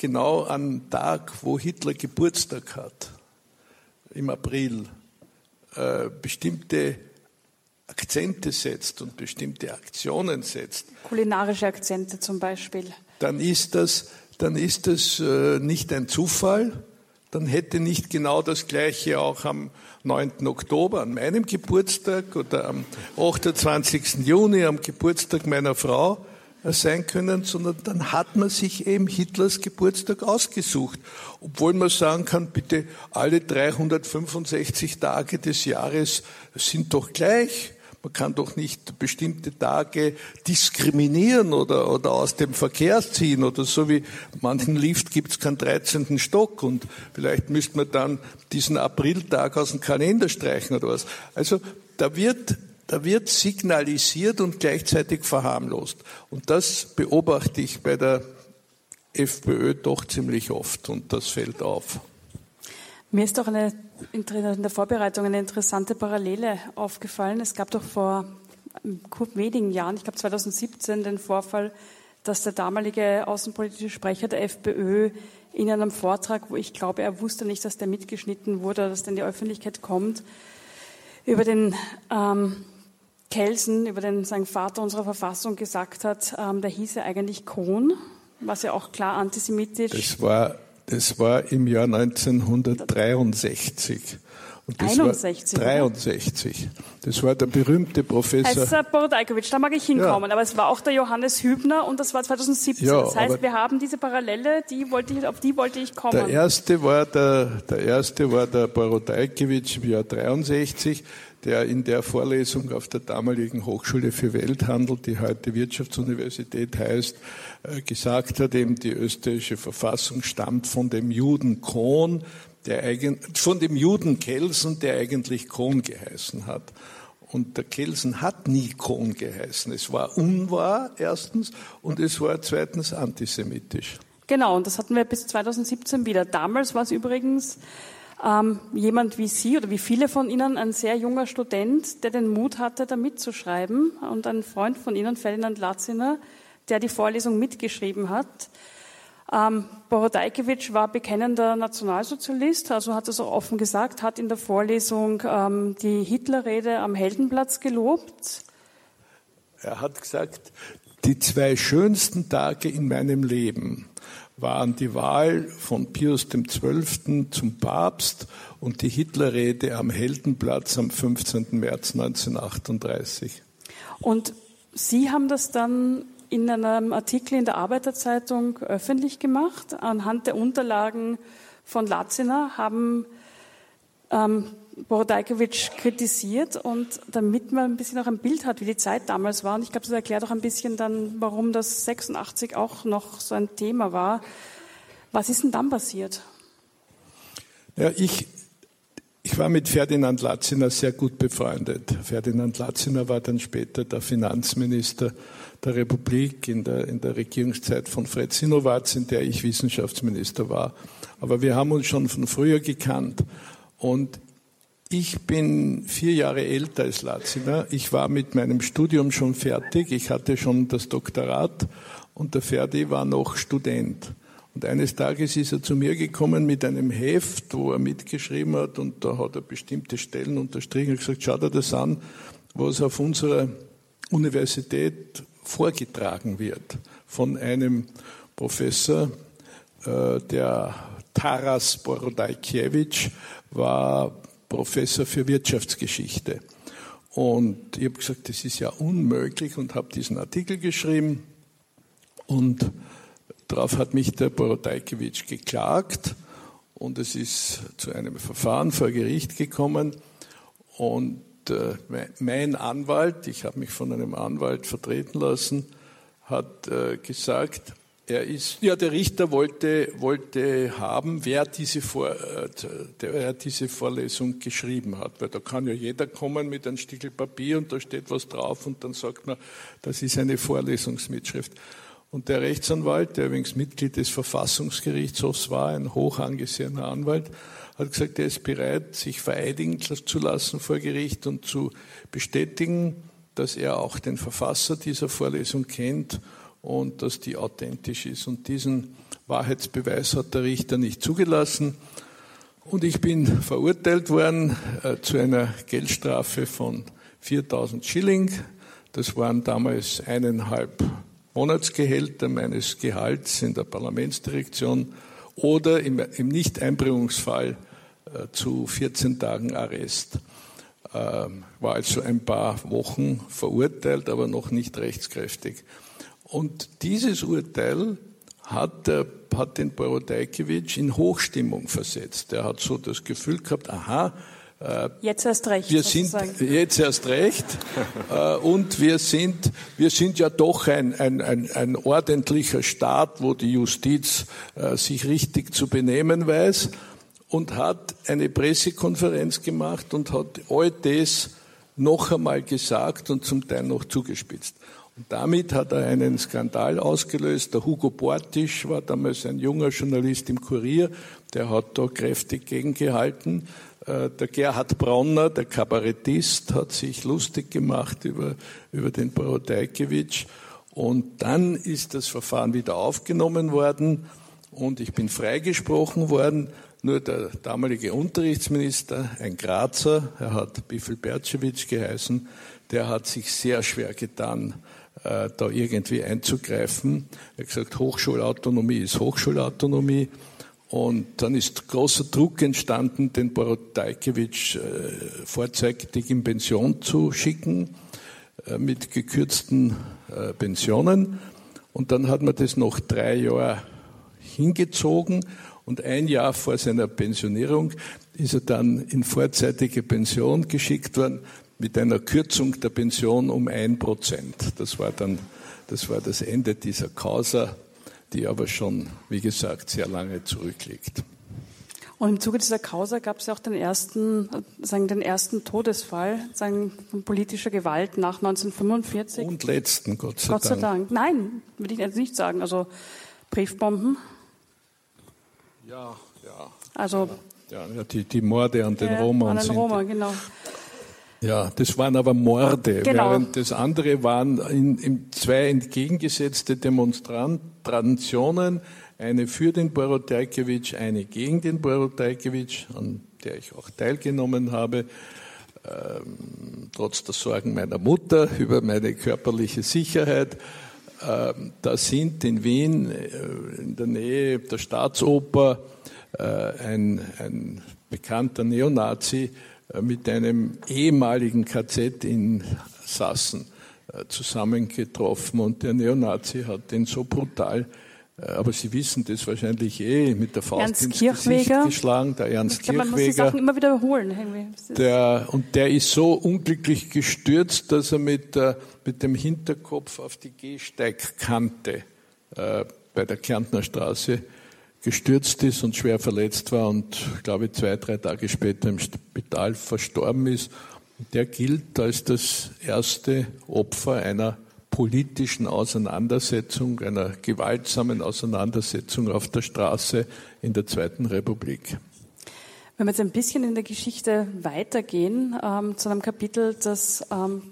Genau am Tag, wo Hitler Geburtstag hat, im April, äh, bestimmte Akzente setzt und bestimmte Aktionen setzt. Kulinarische Akzente zum Beispiel. Dann ist das, dann ist das äh, nicht ein Zufall. Dann hätte nicht genau das Gleiche auch am 9. Oktober, an meinem Geburtstag oder am 28. Juni, am Geburtstag meiner Frau, sein können, sondern dann hat man sich eben Hitlers Geburtstag ausgesucht. Obwohl man sagen kann, bitte alle 365 Tage des Jahres sind doch gleich. Man kann doch nicht bestimmte Tage diskriminieren oder, oder aus dem Verkehr ziehen oder so wie manchen Lift gibt es keinen 13. Stock und vielleicht müsste man dann diesen Apriltag aus dem Kalender streichen oder was. Also da wird da wird signalisiert und gleichzeitig verharmlost. Und das beobachte ich bei der FPÖ doch ziemlich oft und das fällt auf. Mir ist doch eine, in der Vorbereitung eine interessante Parallele aufgefallen. Es gab doch vor wenigen Jahren, ich glaube 2017, den Vorfall, dass der damalige außenpolitische Sprecher der FPÖ in einem Vortrag, wo ich glaube, er wusste nicht, dass der mitgeschnitten wurde oder dass der in die Öffentlichkeit kommt, über den ähm, Kelsen über den seinen Vater unserer Verfassung gesagt hat, ähm, der hieß ja eigentlich Kohn, was ja auch klar antisemitisch. Das war, das war im Jahr 1963. Und das 61, war 63. Das war der berühmte Professor. Heißt Borodajkovic, da mag ich hinkommen. Ja. Aber es war auch der Johannes Hübner und das war 2017. Ja, das heißt, wir haben diese Parallele, die wollte ich, auf die wollte ich kommen. Der erste war der, der erste war der Borodajkovic im Jahr 63 der in der Vorlesung auf der damaligen Hochschule für Welthandel, die heute Wirtschaftsuniversität heißt, äh, gesagt hat, eben die österreichische Verfassung stammt von dem Juden Kohn, der eigen, von dem Juden Kelsen, der eigentlich Kohn geheißen hat. Und der Kelsen hat nie Kohn geheißen. Es war unwahr, erstens, und es war zweitens antisemitisch. Genau, und das hatten wir bis 2017 wieder. Damals war es übrigens ähm, jemand wie Sie oder wie viele von Ihnen, ein sehr junger Student, der den Mut hatte, da mitzuschreiben. Und ein Freund von Ihnen, Ferdinand Latziner, der die Vorlesung mitgeschrieben hat. Ähm, Borodajkewitsch war bekennender Nationalsozialist, also hat es auch offen gesagt, hat in der Vorlesung ähm, die Hitlerrede am Heldenplatz gelobt. Er hat gesagt, die zwei schönsten Tage in meinem Leben waren die Wahl von Pius XII. zum Papst und die Hitlerrede am Heldenplatz am 15. März 1938. Und Sie haben das dann in einem Artikel in der Arbeiterzeitung öffentlich gemacht. Anhand der Unterlagen von Latziner haben ähm, Borodajkowitsch kritisiert und damit man ein bisschen auch ein Bild hat, wie die Zeit damals war. Und ich glaube, das erklärt auch ein bisschen dann, warum das 86 auch noch so ein Thema war. Was ist denn dann passiert? Ja, ich, ich war mit Ferdinand Latziner sehr gut befreundet. Ferdinand Latziner war dann später der Finanzminister der Republik in der, in der Regierungszeit von Fred Sinowatz, in der ich Wissenschaftsminister war. Aber wir haben uns schon von früher gekannt. Und ich bin vier Jahre älter als Latziner. Ich war mit meinem Studium schon fertig. Ich hatte schon das Doktorat und der Ferdi war noch Student. Und eines Tages ist er zu mir gekommen mit einem Heft, wo er mitgeschrieben hat und da hat er bestimmte Stellen unterstrichen und gesagt, schau dir das an, was auf unserer Universität vorgetragen wird von einem Professor, äh, der Taras Borodajkiewicz war Professor für Wirtschaftsgeschichte. Und ich habe gesagt, das ist ja unmöglich und habe diesen Artikel geschrieben. Und darauf hat mich der Borodajkiewicz geklagt und es ist zu einem Verfahren vor Gericht gekommen. Und äh, mein Anwalt, ich habe mich von einem Anwalt vertreten lassen, hat äh, gesagt, er ist, ja, der Richter wollte, wollte haben, wer diese, Vor, äh, der, diese Vorlesung geschrieben hat. Weil da kann ja jeder kommen mit einem Stickel Papier und da steht was drauf und dann sagt man, das ist eine Vorlesungsmitschrift. Und der Rechtsanwalt, der übrigens Mitglied des Verfassungsgerichtshofs war, ein hoch angesehener Anwalt, hat gesagt, er ist bereit, sich vereidigen zu lassen vor Gericht und zu bestätigen, dass er auch den Verfasser dieser Vorlesung kennt und dass die authentisch ist. Und diesen Wahrheitsbeweis hat der Richter nicht zugelassen. Und ich bin verurteilt worden äh, zu einer Geldstrafe von 4000 Schilling. Das waren damals eineinhalb Monatsgehälter meines Gehalts in der Parlamentsdirektion oder im, im Nicht-Einbringungsfall äh, zu 14 Tagen Arrest. Ähm, war also ein paar Wochen verurteilt, aber noch nicht rechtskräftig. Und dieses Urteil hat, der, hat den Borodajkiewicz in Hochstimmung versetzt. Er hat so das Gefühl gehabt, aha, äh, jetzt erst recht. Wir sind jetzt erst recht äh, und wir sind, wir sind ja doch ein, ein, ein, ein ordentlicher Staat, wo die Justiz äh, sich richtig zu benehmen weiß und hat eine Pressekonferenz gemacht und hat all das noch einmal gesagt und zum Teil noch zugespitzt. Damit hat er einen Skandal ausgelöst. Der Hugo Bortisch war damals ein junger Journalist im Kurier, der hat da kräftig gegengehalten. Äh, der Gerhard Bronner, der Kabarettist, hat sich lustig gemacht über, über den Borodajkiewicz. Und dann ist das Verfahren wieder aufgenommen worden und ich bin freigesprochen worden. Nur der damalige Unterrichtsminister, ein Grazer, er hat Bifel Bercewitsch geheißen, der hat sich sehr schwer getan, da irgendwie einzugreifen. Er hat gesagt, Hochschulautonomie ist Hochschulautonomie. Und dann ist großer Druck entstanden, den Borodajkiewicz äh, vorzeitig in Pension zu schicken, äh, mit gekürzten äh, Pensionen. Und dann hat man das noch drei Jahre hingezogen und ein Jahr vor seiner Pensionierung ist er dann in vorzeitige Pension geschickt worden mit einer Kürzung der Pension um ein Prozent. Das war dann, das war das Ende dieser Causa, die aber schon, wie gesagt, sehr lange zurückliegt. Und im Zuge dieser Causa gab es ja auch den ersten, sagen, den ersten Todesfall sagen, von politischer Gewalt nach 1945. Und letzten, Gott sei Gott sei Dank. Dank. Nein, würde ich jetzt nicht sagen. Also Briefbomben. Ja, ja. Also ja, ja die, die Morde an den Roma an den Roma, genau. Ja, das waren aber Morde, Genau. während das andere waren in, in zwei entgegengesetzte Demonstrationen, eine für den Borotajkewitsch, eine gegen den Borotajkewitsch, an der ich auch teilgenommen habe, ähm, trotz der Sorgen meiner Mutter über meine körperliche Sicherheit. Ähm, da sind in Wien, äh, in der Nähe der Staatsoper, äh, ein, ein bekannter Neonazi mit einem ehemaligen KZ in Sassen äh, zusammengetroffen und der Neonazi hat den so brutal, äh, aber Sie wissen das wahrscheinlich eh, mit der Faust Ernst ins Gesicht Kirchweger. geschlagen, der Ernst Ich glaube, man muss die Kirchweger. Sachen immer wiederholen. Der, und der ist so unglücklich gestürzt, dass er mit, äh, mit dem Hinterkopf auf die Gehsteigkante äh, bei der Kärntner Straße gestürzt ist und schwer verletzt war und, glaube ich, zwei, drei Tage später im Spital verstorben ist. Der gilt als das erste Opfer einer politischen Auseinandersetzung, einer gewaltsamen Auseinandersetzung auf der Straße in der Zweiten Republik. Wenn wir jetzt ein bisschen in der Geschichte weitergehen, ähm, zu einem Kapitel, das ähm,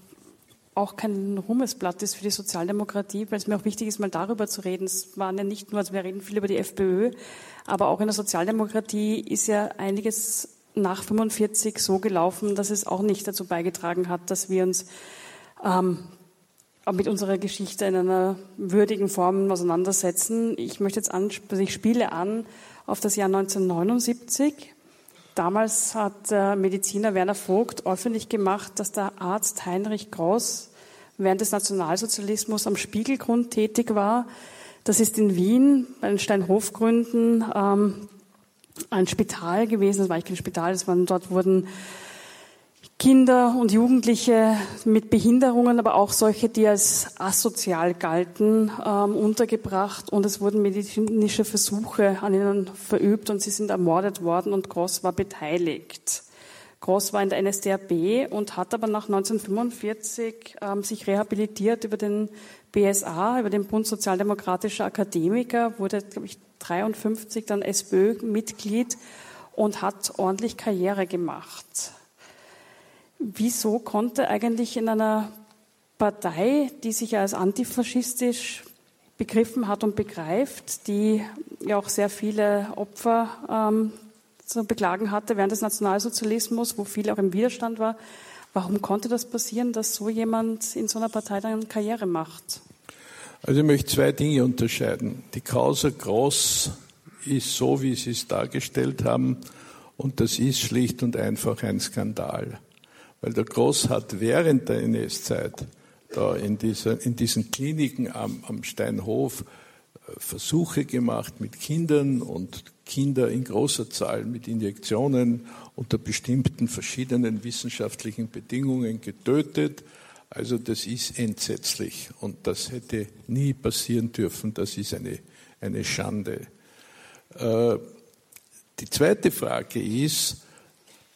auch kein Ruhmesblatt ist für die Sozialdemokratie, weil es mir auch wichtig ist, mal darüber zu reden. Es waren ja nicht nur, also wir reden viel über die FPÖ, aber auch in der Sozialdemokratie ist ja einiges nach 45 so gelaufen, dass es auch nicht dazu beigetragen hat, dass wir uns ähm, mit unserer Geschichte in einer würdigen Form auseinandersetzen. Ich möchte jetzt an, also ich spiele an auf das Jahr 1979. Damals hat der Mediziner Werner Vogt öffentlich gemacht, dass der Arzt Heinrich Gross während des Nationalsozialismus am Spiegelgrund tätig war. Das ist in Wien bei den Steinhofgründen ähm, ein Spital gewesen. Das war eigentlich kein Spital, das waren, dort wurden Kinder und Jugendliche mit Behinderungen, aber auch solche, die als asozial galten, ähm, untergebracht und es wurden medizinische Versuche an ihnen verübt und sie sind ermordet worden und Gross war beteiligt. Gross war in der NSDAP und hat aber nach 1945 ähm, sich rehabilitiert über den BSA, über den Bund Sozialdemokratischer Akademiker, wurde, glaube ich, 53 dann SPÖ-Mitglied und hat ordentlich Karriere gemacht. Wieso konnte eigentlich in einer Partei, die sich als antifaschistisch begriffen hat und begreift, die ja auch sehr viele Opfer ähm, zu beklagen hatte während des Nationalsozialismus, wo viel auch im Widerstand war, warum konnte das passieren, dass so jemand in so einer Partei dann Karriere macht? Also ich möchte zwei Dinge unterscheiden. Die Causa Gross ist so, wie Sie es dargestellt haben, und das ist schlicht und einfach ein Skandal. Weil der Gross hat während der NS-Zeit da in, dieser, in diesen Kliniken am, am Steinhof äh, Versuche gemacht mit Kindern und Kinder in großer Zahl mit Injektionen unter bestimmten verschiedenen wissenschaftlichen Bedingungen getötet. Also das ist entsetzlich und das hätte nie passieren dürfen. Das ist eine, eine Schande. Äh, die zweite Frage ist,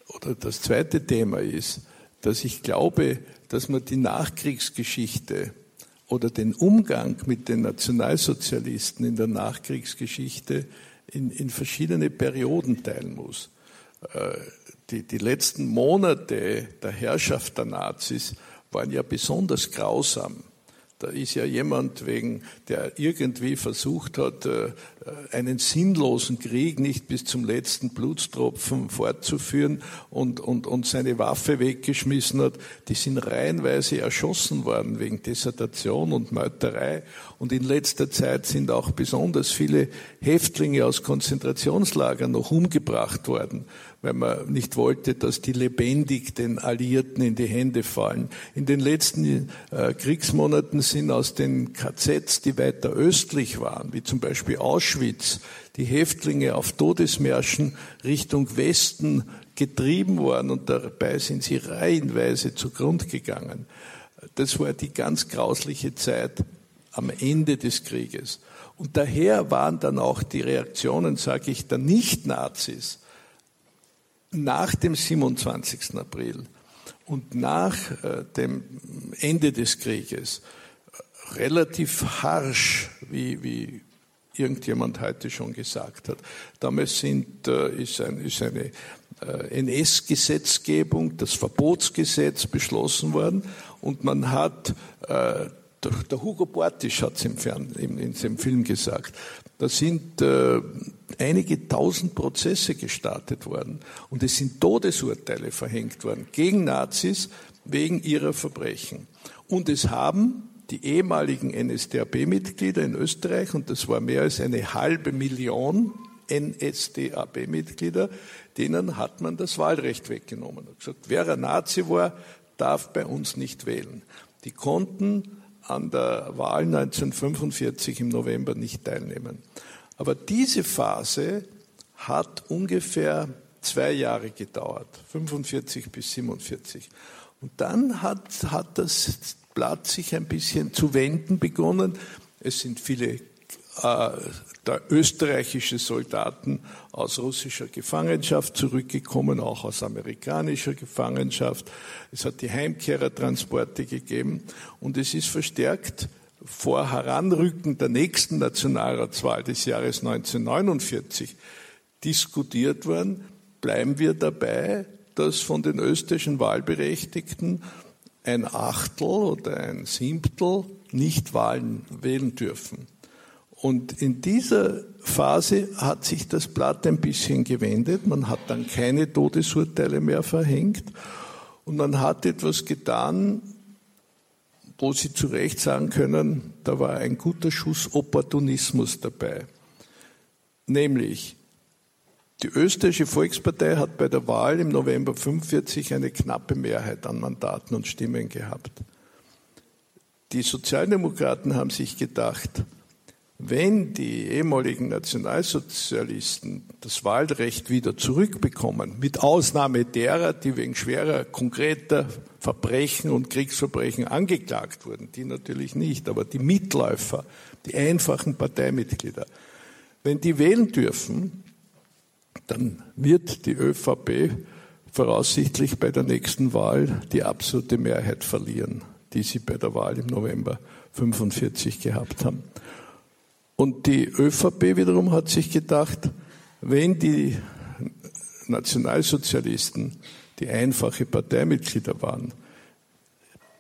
oder das zweite Thema ist, dass ich glaube, dass man die Nachkriegsgeschichte oder den Umgang mit den Nationalsozialisten in der Nachkriegsgeschichte in, in verschiedene Perioden teilen muss. Äh, Die, die letzten Monate der Herrschaft der Nazis waren ja besonders grausam. Da ist ja jemand wegen, der irgendwie versucht hat, äh, einen sinnlosen Krieg nicht bis zum letzten Blutstropfen fortzuführen und, und, und seine Waffe weggeschmissen hat. Die sind reihenweise erschossen worden wegen Desertation und Meuterei. Und in letzter Zeit sind auch besonders viele Häftlinge aus Konzentrationslagern noch umgebracht worden weil man nicht wollte, dass die lebendig den Alliierten in die Hände fallen. In den letzten äh, Kriegsmonaten sind aus den KZs, die weiter östlich waren, wie zum Beispiel Auschwitz, die Häftlinge auf Todesmärschen Richtung Westen getrieben worden und dabei sind sie reihenweise zugrund gegangen. Das war die ganz grausliche Zeit am Ende des Krieges. Und daher waren dann auch die Reaktionen, sage ich, der Nicht-Nazis, nach dem 27. April und nach äh, dem Ende des Krieges äh, relativ harsch, wie, wie irgendjemand heute schon gesagt hat. Damals sind, äh, ist, ein, ist eine, NS-Gesetzgebung, das Verbotsgesetz beschlossen worden und man hat, der, Hugo Bortisch hat es im in, in Film gesagt, da sind äh, einige tausend Prozesse gestartet worden und es sind Todesurteile verhängt worden gegen Nazis wegen ihrer Verbrechen. Und es haben die ehemaligen NSDAP-Mitglieder in Österreich, und das war mehr als eine halbe Million NSDAP-Mitglieder, denen hat man das Wahlrecht weggenommen. Und gesagt, wer ein Nazi war, darf bei uns nicht wählen. Die konnten an der Wahl 1945 im November nicht teilnehmen. Aber diese Phase hat ungefähr zwei Jahre gedauert, 45 bis 47. Und dann hat, hat das Blatt sich ein bisschen zu wenden begonnen. Es sind viele äh, österreichische Soldaten aus russischer Gefangenschaft zurückgekommen, auch aus amerikanischer Gefangenschaft. Es hat die Heimkehrertransporte gegeben und es ist verstärkt vor Heranrücken der nächsten Nationalratswahl des Jahres 1949 diskutiert worden, bleiben wir dabei, dass von den österreichischen Wahlberechtigten ein Achtel oder ein Siebtel nicht Wahlen wählen dürfen. Und in dieser Phase hat sich das Blatt ein bisschen gewendet. Man hat dann keine Todesurteile mehr verhängt. Und man hat etwas getan, wo Sie zu Recht sagen können, da war ein guter Schuss Opportunismus dabei. Nämlich, die österreichische Volkspartei hat bei der Wahl im November 45 eine knappe Mehrheit an Mandaten und Stimmen gehabt. Die Sozialdemokraten haben sich gedacht, wenn die ehemaligen Nationalsozialisten das Wahlrecht wieder zurückbekommen, mit Ausnahme derer, die wegen schwerer konkreter Verbrechen und Kriegsverbrechen angeklagt wurden, die natürlich nicht, aber die Mitläufer, die einfachen Parteimitglieder, wenn die wählen dürfen, dann wird die ÖVP voraussichtlich bei der nächsten Wahl die absolute Mehrheit verlieren, die sie bei der Wahl im November 45 gehabt haben. Und die ÖVP wiederum hat sich gedacht, wenn die Nationalsozialisten, die einfache Parteimitglieder waren,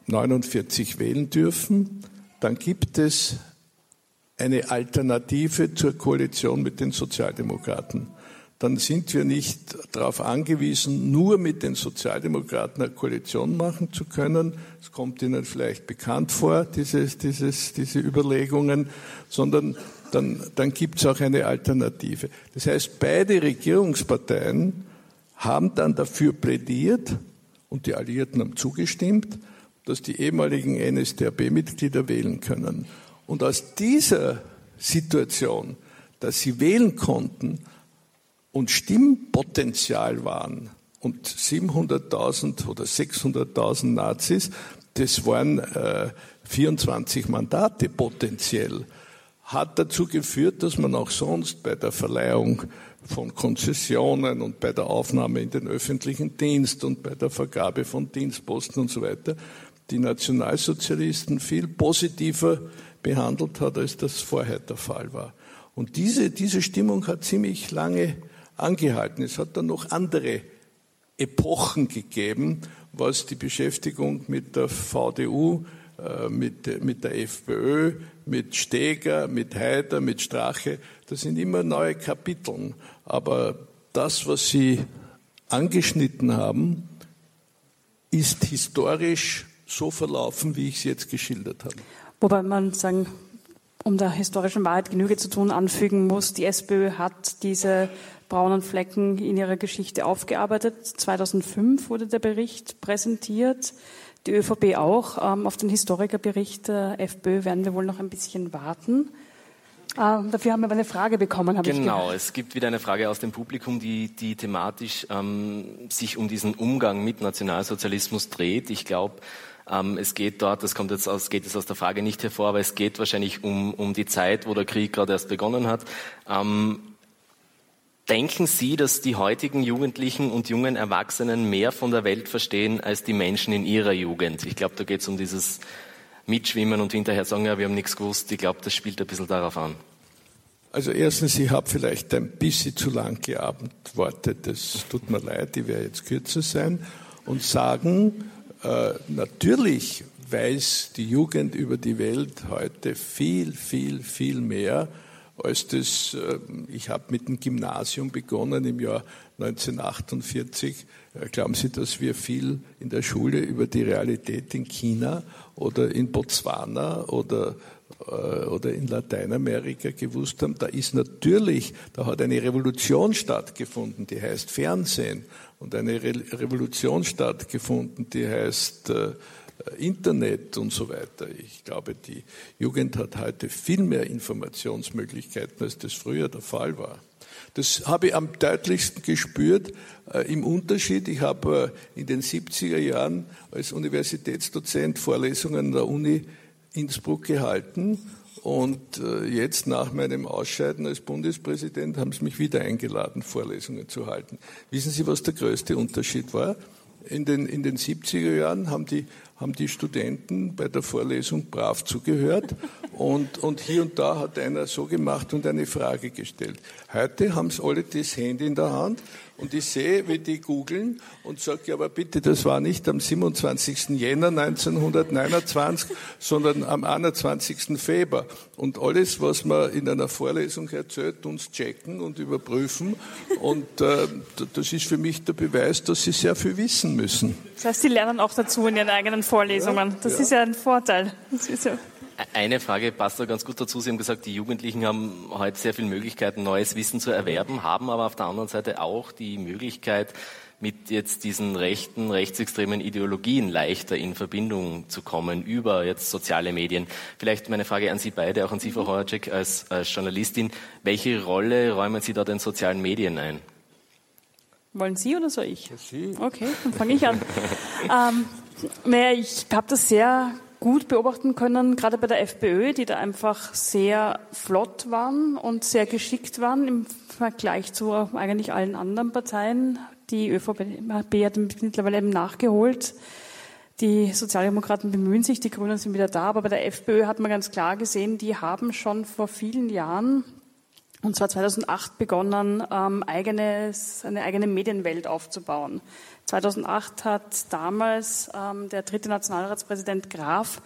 49 wählen dürfen, dann gibt es eine Alternative zur Koalition mit den Sozialdemokraten dann sind wir nicht darauf angewiesen, nur mit den Sozialdemokraten eine Koalition machen zu können. Es kommt Ihnen vielleicht bekannt vor, dieses, dieses, diese Überlegungen, sondern dann, dann gibt es auch eine Alternative. Das heißt, beide Regierungsparteien haben dann dafür plädiert und die Alliierten haben zugestimmt, dass die ehemaligen NSDAP-Mitglieder wählen können. Und aus dieser Situation, dass sie wählen konnten, und Stimmpotenzial waren und 700.000 oder 600.000 Nazis, das waren äh, 24 Mandate potenziell, hat dazu geführt, dass man auch sonst bei der Verleihung von Konzessionen und bei der Aufnahme in den öffentlichen Dienst und bei der Vergabe von Dienstposten und so weiter die Nationalsozialisten viel positiver behandelt hat, als das vorher der Fall war. Und diese, diese Stimmung hat ziemlich lange angehalten. Es hat dann noch andere Epochen gegeben, was die Beschäftigung mit der VDU, äh, mit, mit der FPÖ, mit Steger, mit Haider, mit Strache, das sind immer neue Kapiteln. Aber das, was Sie angeschnitten haben, ist historisch so verlaufen, wie ich es jetzt geschildert habe. Wobei man sagen, um der historischen Wahrheit Genüge zu tun, anfügen muss, die SPÖ hat diese braunen Flecken in ihrer Geschichte aufgearbeitet. 2005 wurde der Bericht präsentiert. Die ÖVP auch. Ähm, auf den Historikerbericht der FPÖ werden wir wohl noch ein bisschen warten. Ähm, dafür haben wir aber eine Frage bekommen, habe genau, ich es gibt wieder eine Frage aus dem Publikum, die, die thematisch ähm, sich um diesen Umgang mit Nationalsozialismus dreht. Ich glaube, ähm, es geht dort, das kommt jetzt aus, geht jetzt aus der Frage nicht hervor, aber es geht wahrscheinlich um, um die Zeit, wo der Krieg gerade erst begonnen hat. Ähm, Denken Sie, dass die heutigen Jugendlichen und jungen Erwachsenen mehr von der Welt verstehen als die Menschen in ihrer Jugend? Ich glaube, da geht es um dieses Mitschwimmen und hinterher sagen, ja, wir haben nichts gewusst. Ich glaube, das spielt ein bisschen darauf an. Also erstens, ich habe vielleicht ein bisschen zu lang geantwortet. Das tut mir leid, ich werde jetzt kürzer sein und sagen, äh, natürlich weiß die Jugend über die Welt heute viel, viel, viel mehr als das. Äh, ich habe mit dem Gymnasium begonnen im Jahr 1948. Äh, glauben Sie, dass wir viel in der Schule über die Realität in China oder in Botswana oder äh, oder in Lateinamerika gewusst haben, da ist natürlich, da hat eine Revolution stattgefunden, die heißt Fernsehen und eine Re Revolution stattgefunden, die heißt äh, Internet und so weiter. Ich glaube, die Jugend hat heute viel mehr Informationsmöglichkeiten, als das früher der Fall war. Das habe ich am deutlichsten gespürt äh, im Unterschied. Ich habe äh, in den 70er Jahren als Universitätsdozent Vorlesungen an der Uni Innsbruck gehalten und äh, jetzt nach meinem Ausscheiden als Bundespräsident haben sie mich wieder eingeladen, Vorlesungen zu halten. Wissen Sie, was der größte Unterschied war? In den, in den 70er Jahren haben die, haben die Studenten bei der Vorlesung brav zugehört und, und hier und da hat einer so gemacht und eine Frage gestellt. Heute haben sie alle das Handy in der Hand und ich sehe, wie die googeln und sage, aber bitte, das war nicht am 27. Jänner 1929, sondern am 21. Februar. Und alles, was man in einer Vorlesung erzählt, uns checken und überprüfen. Und äh, das ist für mich der Beweis, dass sie sehr viel wissen müssen. Das heißt, Sie lernen auch dazu in Ihren eigenen Vorlesungen. Das ja. ist ja ein Vorteil. Eine Frage passt da ganz gut dazu. Sie haben gesagt, die Jugendlichen haben heute sehr viele Möglichkeiten, neues Wissen zu erwerben, haben aber auf der anderen Seite auch die Möglichkeit, mit jetzt diesen rechten, rechtsextremen Ideologien leichter in Verbindung zu kommen über jetzt soziale Medien. Vielleicht meine Frage an Sie beide, auch an Sie, Frau Horacek, als, als Journalistin. Welche Rolle räumen Sie da den sozialen Medien ein? Wollen Sie oder soll ich? Sie. Okay, dann fange ich an. ähm, naja, ich habe das sehr gut beobachten können, gerade bei der FPÖ, die da einfach sehr flott waren und sehr geschickt waren im Vergleich zu eigentlich allen anderen Parteien. Die ÖVP hat mittlerweile eben nachgeholt. Die Sozialdemokraten bemühen sich, die Grünen sind wieder da, aber bei der FPÖ hat man ganz klar gesehen, die haben schon vor vielen Jahren, und zwar 2008 begonnen, ähm, eigenes, eine eigene Medienwelt aufzubauen. 2008 hat damals ähm, der dritte Nationalratspräsident Graf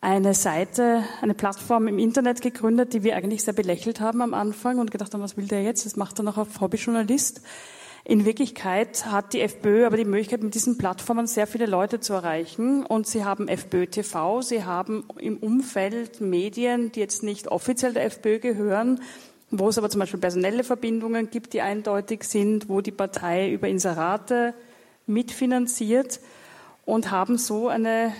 eine Seite, eine Plattform im Internet gegründet, die wir eigentlich sehr belächelt haben am Anfang und gedacht haben, was will der jetzt? Das macht er noch auf Hobbyjournalist. In Wirklichkeit hat die FPÖ aber die Möglichkeit, mit diesen Plattformen sehr viele Leute zu erreichen. Und sie haben FPÖ TV, sie haben im Umfeld Medien, die jetzt nicht offiziell der FPÖ gehören, wo es aber zum Beispiel personelle Verbindungen gibt, die eindeutig sind, wo die Partei über Inserate mitfinanziert und haben so eine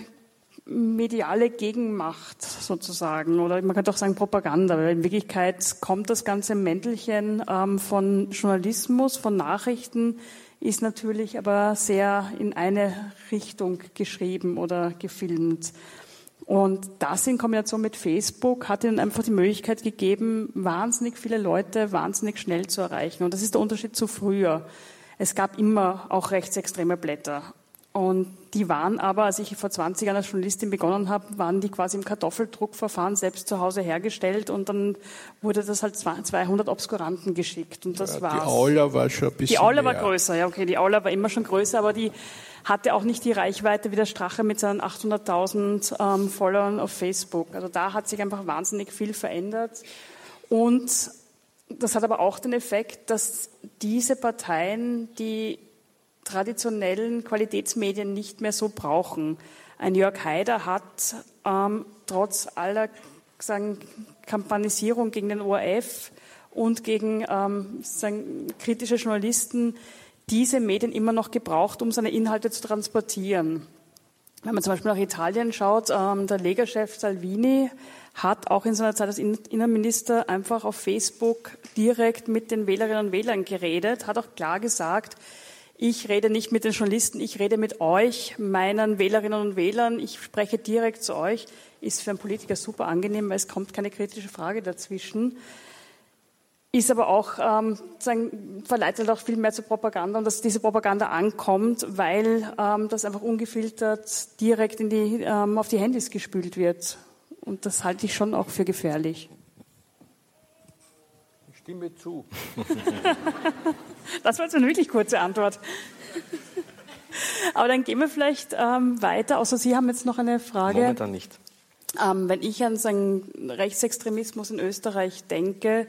mediale Gegenmacht sozusagen oder man könnte auch sagen Propaganda, weil in Wirklichkeit kommt das ganze Mäntelchen ähm, von Journalismus, von Nachrichten, ist natürlich aber sehr in eine Richtung geschrieben oder gefilmt. Und das in Kombination mit Facebook hat ihnen einfach die Möglichkeit gegeben, wahnsinnig viele Leute wahnsinnig schnell zu erreichen. Und das ist der Unterschied zu früher. Es gab immer auch rechtsextreme Blätter. Und die waren aber, als ich vor 20 Jahren als Journalistin begonnen habe, waren die quasi im Kartoffeldruckverfahren selbst zu Hause hergestellt und dann wurde das halt 200 Obskuranten geschickt und das ja, war's. Die Aula war schon ein bisschen Die Aula mehr. war größer, ja okay, die Aula war immer schon größer, aber die hatte auch nicht die Reichweite wie der Strache mit seinen 800.000 ähm, Followern auf Facebook. Also da hat sich einfach wahnsinnig viel verändert und das hat aber auch den Effekt, dass diese Parteien die traditionellen Qualitätsmedien nicht mehr so brauchen. Ein Jörg Haider hat ähm, trotz aller sagen, Kampanisierung gegen den ORF und gegen ähm, sagen, kritische Journalisten diese Medien immer noch gebraucht, um seine Inhalte zu transportieren. Wenn man zum Beispiel nach Italien schaut, ähm, der Lega-Chef Salvini hat auch in seiner Zeit als Innenminister einfach auf Facebook direkt mit den Wählerinnen und Wählern geredet, hat auch klar gesagt, ich rede nicht mit den Journalisten, ich rede mit euch, meinen Wählerinnen und Wählern, ich spreche direkt zu euch, ist für einen Politiker super angenehm, weil es kommt keine kritische Frage dazwischen. Ist aber auch, ähm, sagen, verleitet auch viel mehr zur Propaganda und dass diese Propaganda ankommt, weil ähm, das einfach ungefiltert direkt in die, ähm, auf die Handys gespült wird. Und das halte ich schon auch für gefährlich. stimme zu. das war jetzt eine wirklich kurze Antwort. Aber dann gehen wir vielleicht ähm, weiter. Also Sie haben jetzt noch eine Frage. Momentan nicht. Ähm, wenn ich an sagen, Rechtsextremismus in Österreich denke,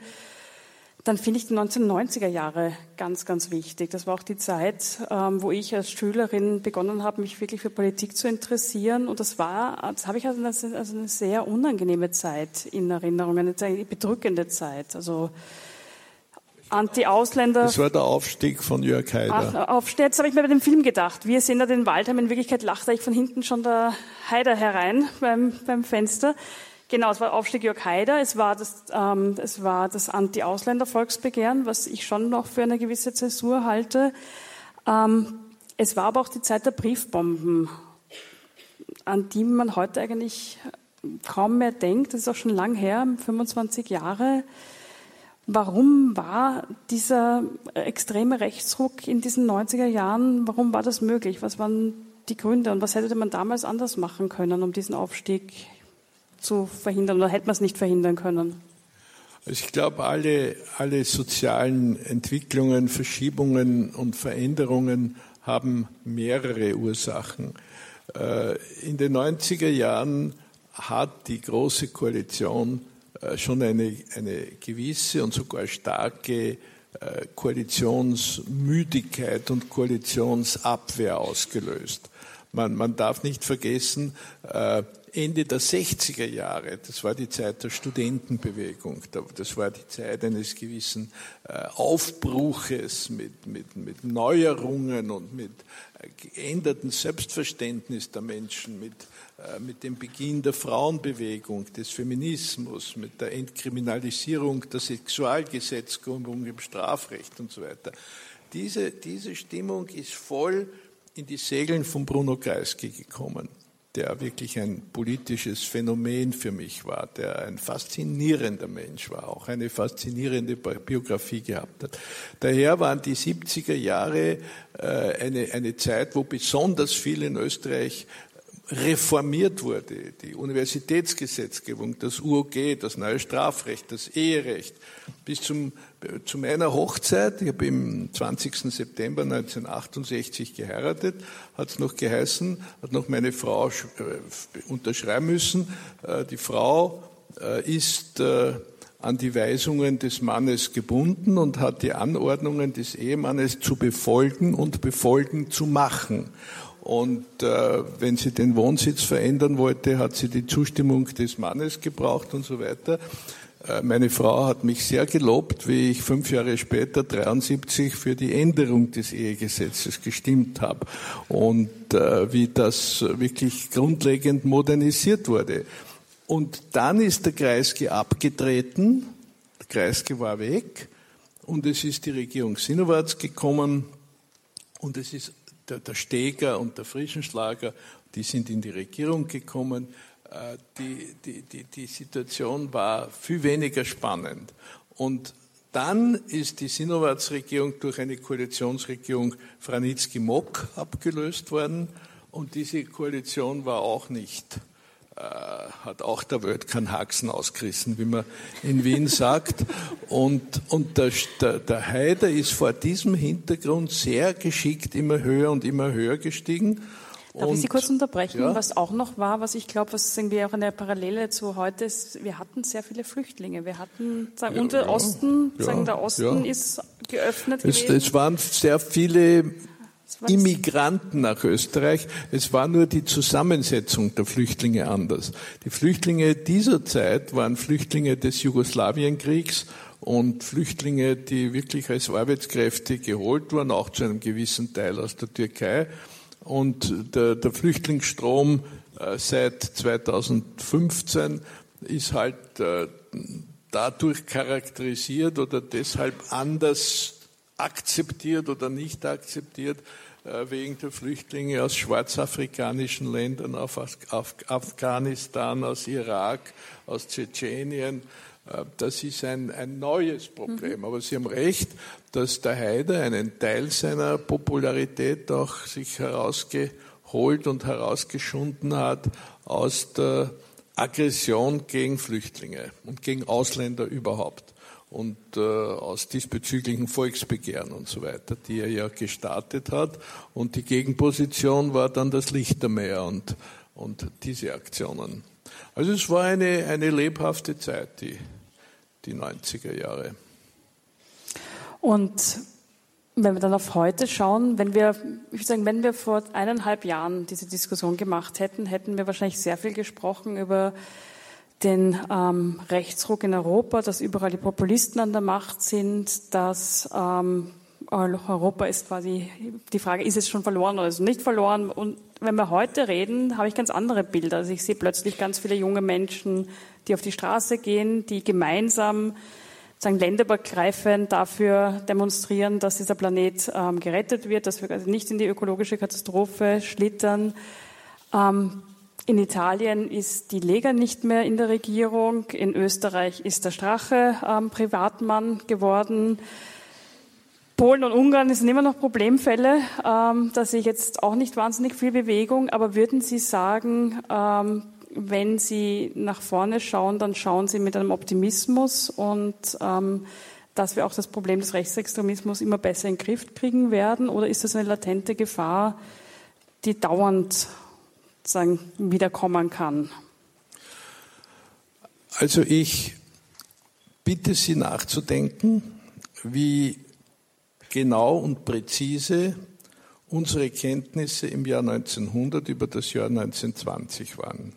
dann finde ich die 1990er Jahre ganz, ganz wichtig. Das war auch die Zeit, ähm, wo ich als Schülerin begonnen habe, mich wirklich für Politik zu interessieren. Und das war, das habe ich also eine, also eine sehr unangenehme Zeit in Erinnerung, eine bedrückende Zeit. Also Anti-Ausländer. Das war der Aufstieg von Jörg Haider. Ach, Aufstieg, jetzt habe ich mir bei dem Film gedacht. Wir sehen da den Waldheim, in Wirklichkeit lacht ich von hinten schon der Haider herein beim, beim Fenster. Genau, es war Aufstieg Jörg Haider, es war das, ähm, es war das Anti-Ausländer-Volksbegehren, was ich schon noch für eine gewisse Zäsur halte. Ähm, es war aber auch die Zeit der Briefbomben, an die man heute eigentlich kaum mehr denkt. Das ist auch schon lang her, 25 Jahre. Warum war dieser extreme Rechtsruck in diesen 90er Jahren, warum war das möglich? Was waren die Gründe und was hätte man damals anders machen können, um diesen Aufstieg zu verhindern oder hätte man es nicht verhindern können? Also ich glaube, alle, alle sozialen Entwicklungen, Verschiebungen und Veränderungen haben mehrere Ursachen. Äh, in den 90er Jahren hat die Große Koalition äh, schon eine, eine gewisse und sogar starke äh, Koalitionsmüdigkeit und Koalitionsabwehr ausgelöst. Man, man darf nicht vergessen, Ende der 60er Jahre, das war die Zeit der Studentenbewegung, das war die Zeit eines gewissen äh, Aufbruches mit, mit, mit Neuerungen und mit äh, geändertem Selbstverständnis der Menschen, mit, äh, mit dem Beginn der Frauenbewegung, des Feminismus, mit der Entkriminalisierung der Sexualgesetzgebung im Strafrecht und so weiter. Diese, diese Stimmung ist voll in die Segeln von Bruno Kreisky gekommen der wirklich ein politisches Phänomen für mich war, der ein faszinierender Mensch war, auch eine faszinierende Biografie gehabt hat. Daher waren die 70er Jahre äh, eine, eine Zeit, wo besonders viel in Österreich reformiert wurde. Die Universitätsgesetzgebung, das UOG, das neue Strafrecht, das Eherecht. Bis zum, zu meiner Hochzeit, ich habe im 20. September 1968 geheiratet, hat es noch geheißen, hat noch meine Frau äh, unterschreiben müssen, äh, die Frau äh, ist an die Weisungen des Mannes gebunden und hat die Anordnungen des Ehemannes zu befolgen und befolgen zu machen. Und äh, wenn sie den Wohnsitz verändern wollte, hat sie die Zustimmung des Mannes gebraucht und so weiter. Äh, meine Frau hat mich sehr gelobt, wie ich fünf Jahre später, 73, für die Änderung des Ehegesetzes gestimmt habe und äh, wie das wirklich grundlegend modernisiert wurde. Und dann ist der Kreisky abgetreten, der Kreisky war weg und es ist die Regierung Sinowatz gekommen und es ist der, der Steger und der Frischenschlager, die sind in die Regierung gekommen. Äh, die, die, die, die Situation war viel weniger spannend. Und dann ist die Sinowatz-Regierung durch eine Koalitionsregierung Franitzky-Mock abgelöst worden. Und diese Koalition war auch nicht hat auch der Welt keinen Haxen ausgerissen, wie man in Wien sagt. Und, und der, der, der Haider ist vor diesem Hintergrund sehr geschickt immer höher und immer höher gestiegen. Darf und, ich Sie kurz unterbrechen? Ja? Was auch noch war, was ich glaube, was irgendwie auch eine Parallele zu heute ist, wir hatten sehr viele Flüchtlinge. Wir hatten, sagen, ja, und der ja, Osten, sagen, der Osten ist geöffnet es, gewesen. Es waren sehr viele Immigranten nach Österreich. Es war nur die Zusammensetzung der Flüchtlinge anders. Die Flüchtlinge dieser Zeit waren Flüchtlinge des Jugoslawienkriegs und Flüchtlinge, die wirklich als Arbeitskräfte geholt wurden, auch zu einem gewissen Teil aus der Türkei. Und der, der Flüchtlingsstrom äh, seit 2015 ist halt äh, dadurch charakterisiert oder deshalb anders akzeptiert oder nicht akzeptiert äh, wegen der Flüchtlinge aus schwarzafrikanischen Ländern, aus Afghanistan, aus Irak, aus Tschetschenien. Äh, das ist ein, ein neues Problem. Mhm. Aber Sie haben recht, dass der Haider einen Teil seiner Popularität auch sich herausgeholt und herausgeschunden hat aus der Aggression gegen Flüchtlinge und gegen Ausländer überhaupt. Und äh, aus diesbezüglichen Volksbegehren und so weiter, die er ja gestartet hat. Und die Gegenposition war dann das Lichtermeer und, und diese Aktionen. Also es war eine, eine lebhafte Zeit, die, die 90er Jahre. Und wenn wir dann auf heute schauen, wenn wir, ich würde sagen, wenn wir vor eineinhalb Jahren diese Diskussion gemacht hätten, hätten wir wahrscheinlich sehr viel gesprochen über den ähm, Rechtsruck in Europa, dass überall die Populisten an der Macht sind, dass ähm, Europa ist quasi, die Frage, ist es schon verloren oder ist es nicht verloren? Und wenn wir heute reden, habe ich ganz andere Bilder. Also ich sehe plötzlich ganz viele junge Menschen, die auf die Straße gehen, die gemeinsam sagen, länderübergreifend dafür demonstrieren, dass dieser Planet ähm, gerettet wird, dass wir also nicht in die ökologische Katastrophe schlittern. Ähm, in Italien ist die Lega nicht mehr in der Regierung. In Österreich ist der Strache ähm, Privatmann geworden. Polen und Ungarn sind immer noch Problemfälle. Ähm, da sehe ich jetzt auch nicht wahnsinnig viel Bewegung. Aber würden Sie sagen, ähm, wenn Sie nach vorne schauen, dann schauen Sie mit einem Optimismus und ähm, dass wir auch das Problem des Rechtsextremismus immer besser in den Griff kriegen werden? Oder ist das eine latente Gefahr, die dauernd sagen, wiederkommen kann? Also ich bitte Sie nachzudenken, wie genau und präzise unsere Kenntnisse im Jahr 1900 über das Jahr 1920 waren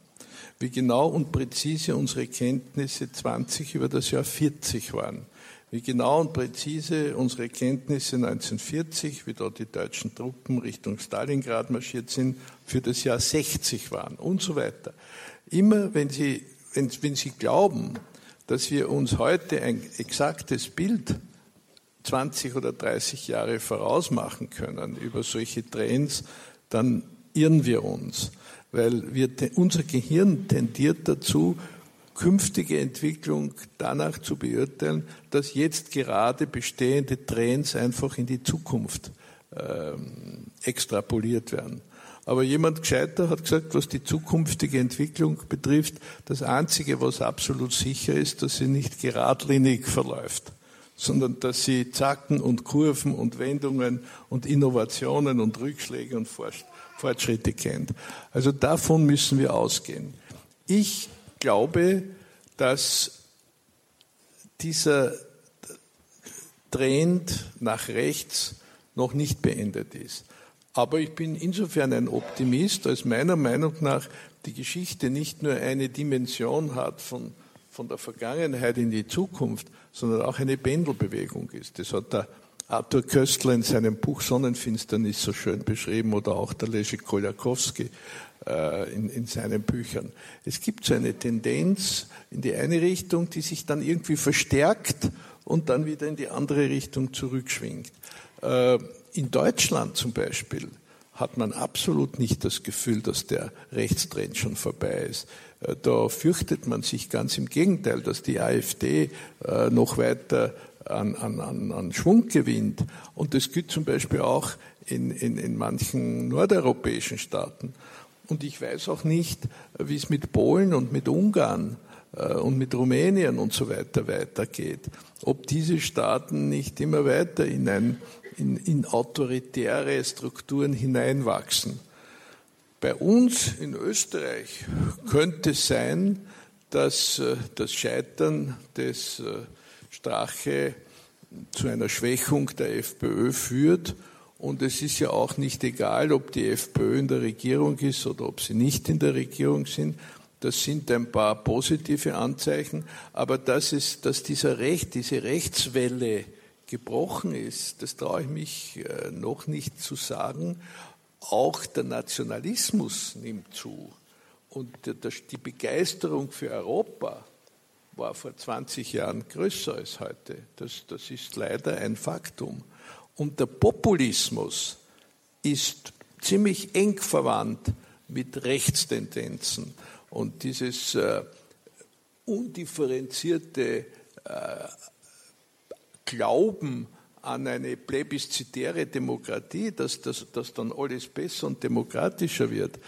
wie genau und präzise unsere Kenntnisse 20 über das Jahr 40 waren, wie genau und präzise unsere Kenntnisse 1940, wie dort die deutschen Truppen Richtung Stalingrad marschiert sind, für das Jahr 60 waren und so weiter. Immer wenn Sie, wenn, wenn Sie glauben, dass wir uns heute ein exaktes Bild 20 oder 30 Jahre vorausmachen können über solche Trends, dann irren wir uns weil wir, unser Gehirn tendiert dazu, künftige Entwicklung danach zu beurteilen, dass jetzt gerade bestehende Trends einfach in die Zukunft ähm, extrapoliert werden. Aber jemand gescheiter hat gesagt, was die zukünftige Entwicklung betrifft, das Einzige, was absolut sicher ist, dass sie nicht geradlinig verläuft, sondern dass sie Zacken und Kurven und Wendungen und Innovationen und Rückschläge und Fortschritte kennt. Also davon müssen wir ausgehen. Ich glaube, dass dieser Trend nach rechts noch nicht beendet ist. Aber ich bin insofern ein Optimist, als meiner Meinung nach die Geschichte nicht nur eine Dimension hat von, von der Vergangenheit in die Zukunft, sondern auch eine Pendelbewegung ist. Das hat der Arthur Köstler in seinem Buch Sonnenfinsternis so schön beschrieben oder auch der Leszek Koljakowski in, in seinen Büchern. Es gibt so eine Tendenz in die eine Richtung, die sich dann irgendwie verstärkt und dann wieder in die andere Richtung zurückschwingt. Äh, in Deutschland zum Beispiel hat man absolut nicht das Gefühl, dass der Rechtstrend schon vorbei ist. Äh, da fürchtet man sich ganz im Gegenteil, dass die AfD noch weiter an, an, an Schwung gewinnt. Und das gilt zum Beispiel auch in, in, in manchen nordeuropäischen Staaten. Und ich weiß auch nicht, wie es mit Polen und mit Ungarn äh, und mit Rumänien und so weiter weitergeht. Ob diese Staaten nicht immer weiter in, ein, in, in autoritäre Strukturen hineinwachsen. Bei uns in Österreich könnte es sein, dass äh, das Scheitern des äh, Strache zu einer Schwächung der FPÖ führt. Und es ist ja auch nicht egal, ob die FPÖ in der Regierung ist oder ob sie nicht in der Regierung sind. Das sind ein paar positive Anzeichen. Aber dass, es, dass dieser Recht, diese Rechtswelle gebrochen ist, das traue ich mich äh, noch nicht zu sagen. Auch der Nationalismus nimmt zu. Und die Begeisterung für Europa war vor 20 Jahren größer als heute. Das, das ist leider ein Faktum. Und der Populismus ist ziemlich eng verwandt mit Rechtstendenzen. Und dieses äh, undifferenzierte äh, Glauben an eine plebiszitäre Demokratie, dass, dass, dass dann alles besser und demokratischer wird,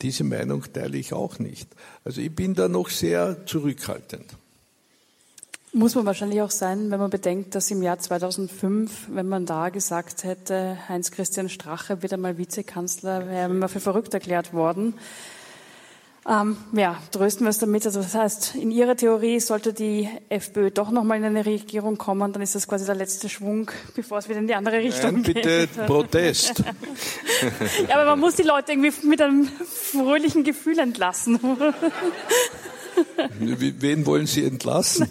diese Meinung teile ich auch nicht. Also ich bin da noch sehr zurückhaltend. Muss man wahrscheinlich auch sein, wenn man bedenkt, dass im Jahr 2005, wenn man da gesagt hätte, Heinz-Christian Strache wird einmal Vizekanzler, wäre man für verrückt erklärt worden. Ähm, ja, trösten wir es damit. Also das heißt, in Ihrer Theorie sollte die FPÖ doch nochmal in eine Regierung kommen, dann ist das quasi der letzte Schwung, bevor es wieder in die andere Richtung Nein, bitte geht. Protest. ja, aber man muss die Leute irgendwie mit einem fröhlichen Gefühl entlassen. Wen wollen Sie entlassen?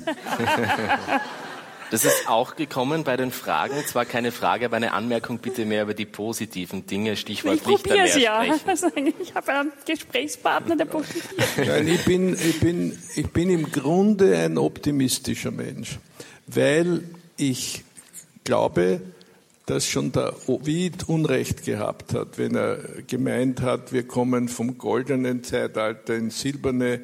Das ist auch gekommen bei den Fragen. Zwar keine Frage, aber eine Anmerkung bitte mehr über die positiven Dinge. Stichwort ich probiere es ja. sprechen. Also ich habe einen Gesprächspartner, der profitiert. Nein, ich bin, ich, bin, ich bin im Grunde ein optimistischer Mensch, weil ich glaube, dass schon der Ovid Unrecht gehabt hat, wenn er gemeint hat, wir kommen vom goldenen Zeitalter ins silberne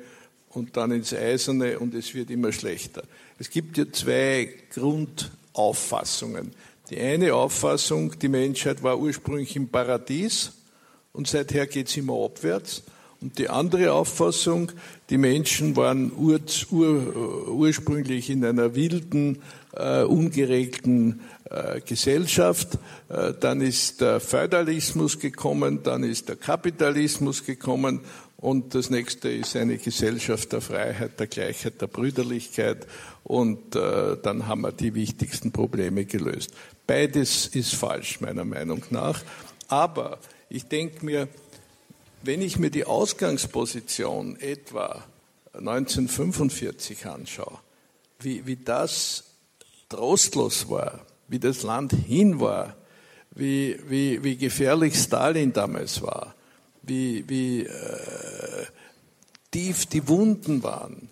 und dann ins eiserne und es wird immer schlechter. Es gibt ja zwei Grundauffassungen. Die eine Auffassung, die Menschheit war ursprünglich im Paradies und seither geht es immer abwärts. Und die andere Auffassung, die Menschen waren ur, ur, ursprünglich in einer wilden, äh, ungeregelten äh, Gesellschaft. Äh, dann ist der Feudalismus gekommen, dann ist der Kapitalismus gekommen und das nächste ist eine Gesellschaft der Freiheit, der Gleichheit, der Brüderlichkeit. Und äh, dann haben wir die wichtigsten Probleme gelöst. Beides ist falsch, meiner Meinung nach. Aber ich denke mir, wenn ich mir die Ausgangsposition etwa 1945 anschaue, wie, wie das trostlos war, wie das Land hin war, wie, wie, wie gefährlich Stalin damals war, wie, wie äh, tief die Wunden waren.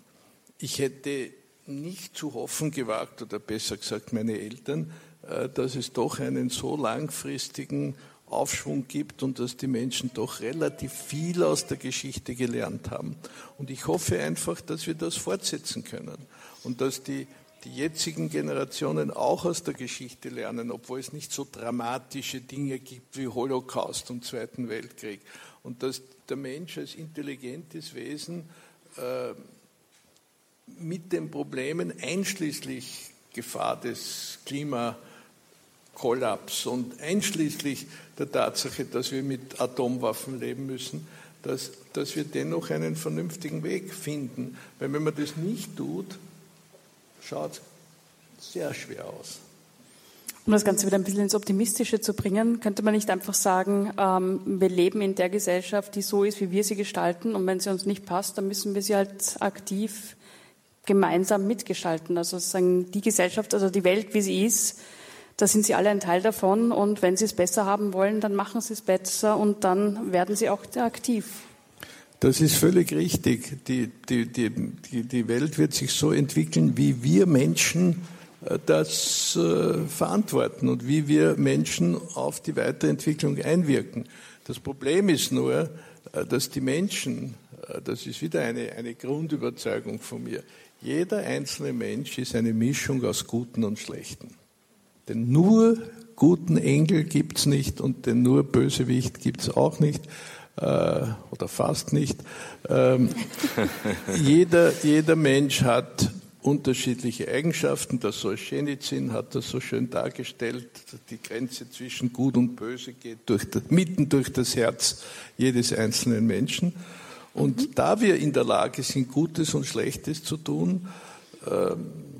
Ich hätte nicht zu hoffen gewagt, oder besser gesagt meine Eltern, äh, dass es doch einen so langfristigen Aufschwung gibt und dass die Menschen doch relativ viel aus der Geschichte gelernt haben. Und ich hoffe einfach, dass wir das fortsetzen können und dass die, die jetzigen Generationen auch aus der Geschichte lernen, obwohl es nicht so dramatische Dinge gibt wie Holocaust und Zweiten Weltkrieg und dass der Mensch als intelligentes Wesen äh, mit den Problemen einschließlich Gefahr des Klimakollaps und einschließlich der Tatsache, dass wir mit Atomwaffen leben müssen, dass, dass wir dennoch einen vernünftigen Weg finden. Weil wenn man das nicht tut, schaut es sehr schwer aus. Um das Ganze wieder ein bisschen ins Optimistische zu bringen, könnte man nicht einfach sagen, ähm, wir leben in der Gesellschaft, die so ist, wie wir sie gestalten, und wenn sie uns nicht passt, dann müssen wir sie halt aktiv gemeinsam mitgestalten. Also sagen, die Gesellschaft, also die Welt, wie sie ist, da sind sie alle ein Teil davon, und wenn sie es besser haben wollen, dann machen sie es besser und dann werden sie auch aktiv. Das ist völlig richtig. Die, die, die, die Welt wird sich so entwickeln, wie wir Menschen das äh, verantworten und wie wir Menschen auf die Weiterentwicklung einwirken. Das Problem ist nur, äh, dass die Menschen, äh, das ist wieder eine, eine Grundüberzeugung von mir, jeder einzelne Mensch ist eine Mischung aus Guten und Schlechten. Denn nur guten Engel gibt es nicht und den nur Bösewicht gibt es auch nicht oder fast nicht. Ähm, jeder, jeder Mensch hat unterschiedliche Eigenschaften. Der Solzhenitsyn hat das so schön dargestellt. Die Grenze zwischen Gut und Böse geht durch, mitten durch das Herz jedes einzelnen Menschen. Und mhm. da wir in der Lage sind, Gutes und Schlechtes zu tun,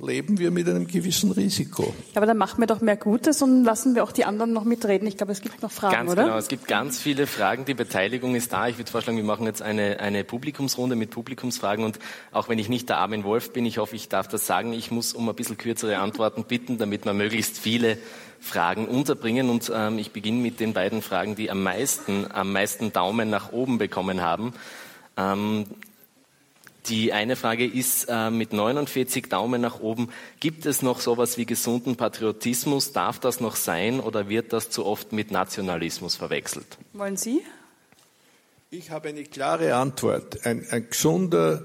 leben wir mit einem gewissen Risiko. Aber dann machen wir doch mehr Gutes und lassen wir auch die anderen noch mitreden. Ich glaube, es gibt noch Fragen, ganz oder? Genau, es gibt ganz viele Fragen. Die Beteiligung ist da. Ich würde vorschlagen, wir machen jetzt eine, eine Publikumsrunde mit Publikumsfragen. Und auch wenn ich nicht der Armin Wolf bin, ich hoffe, ich darf das sagen, ich muss um ein bisschen kürzere Antworten bitten, damit wir möglichst viele Fragen unterbringen. Und ähm, ich beginne mit den beiden Fragen, die am meisten, am meisten Daumen nach oben bekommen haben. Ähm, die eine Frage ist äh, mit 49 Daumen nach oben, gibt es noch sowas wie gesunden Patriotismus? Darf das noch sein oder wird das zu oft mit Nationalismus verwechselt? Wollen Sie? Ich habe eine klare Antwort. Ein, ein gesunder,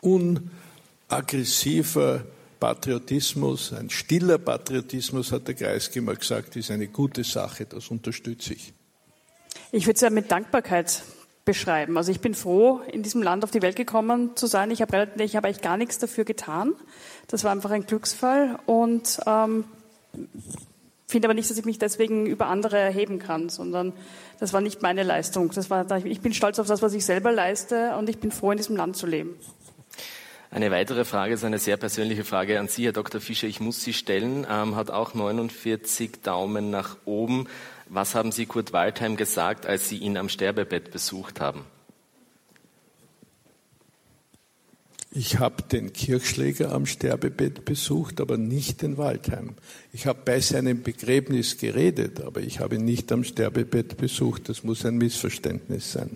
unaggressiver Patriotismus, ein stiller Patriotismus, hat der Kreisky mal gesagt, ist eine gute Sache. Das unterstütze ich. Ich würde es ja mit Dankbarkeit beschreiben. Also ich bin froh, in diesem Land auf die Welt gekommen zu sein. Ich habe, ich habe eigentlich gar nichts dafür getan. Das war einfach ein Glücksfall und ähm, finde aber nicht, dass ich mich deswegen über andere erheben kann, sondern das war nicht meine Leistung. Das war, ich bin stolz auf das, was ich selber leiste und ich bin froh, in diesem Land zu leben. Eine weitere Frage ist eine sehr persönliche Frage an Sie, Herr Dr. Fischer. Ich muss sie stellen. Ähm, hat auch 49 Daumen nach oben. Was haben Sie Kurt Waldheim gesagt, als Sie ihn am Sterbebett besucht haben? Ich habe den Kirchschläger am Sterbebett besucht, aber nicht den Waldheim. Ich habe bei seinem Begräbnis geredet, aber ich habe ihn nicht am Sterbebett besucht. Das muss ein Missverständnis sein.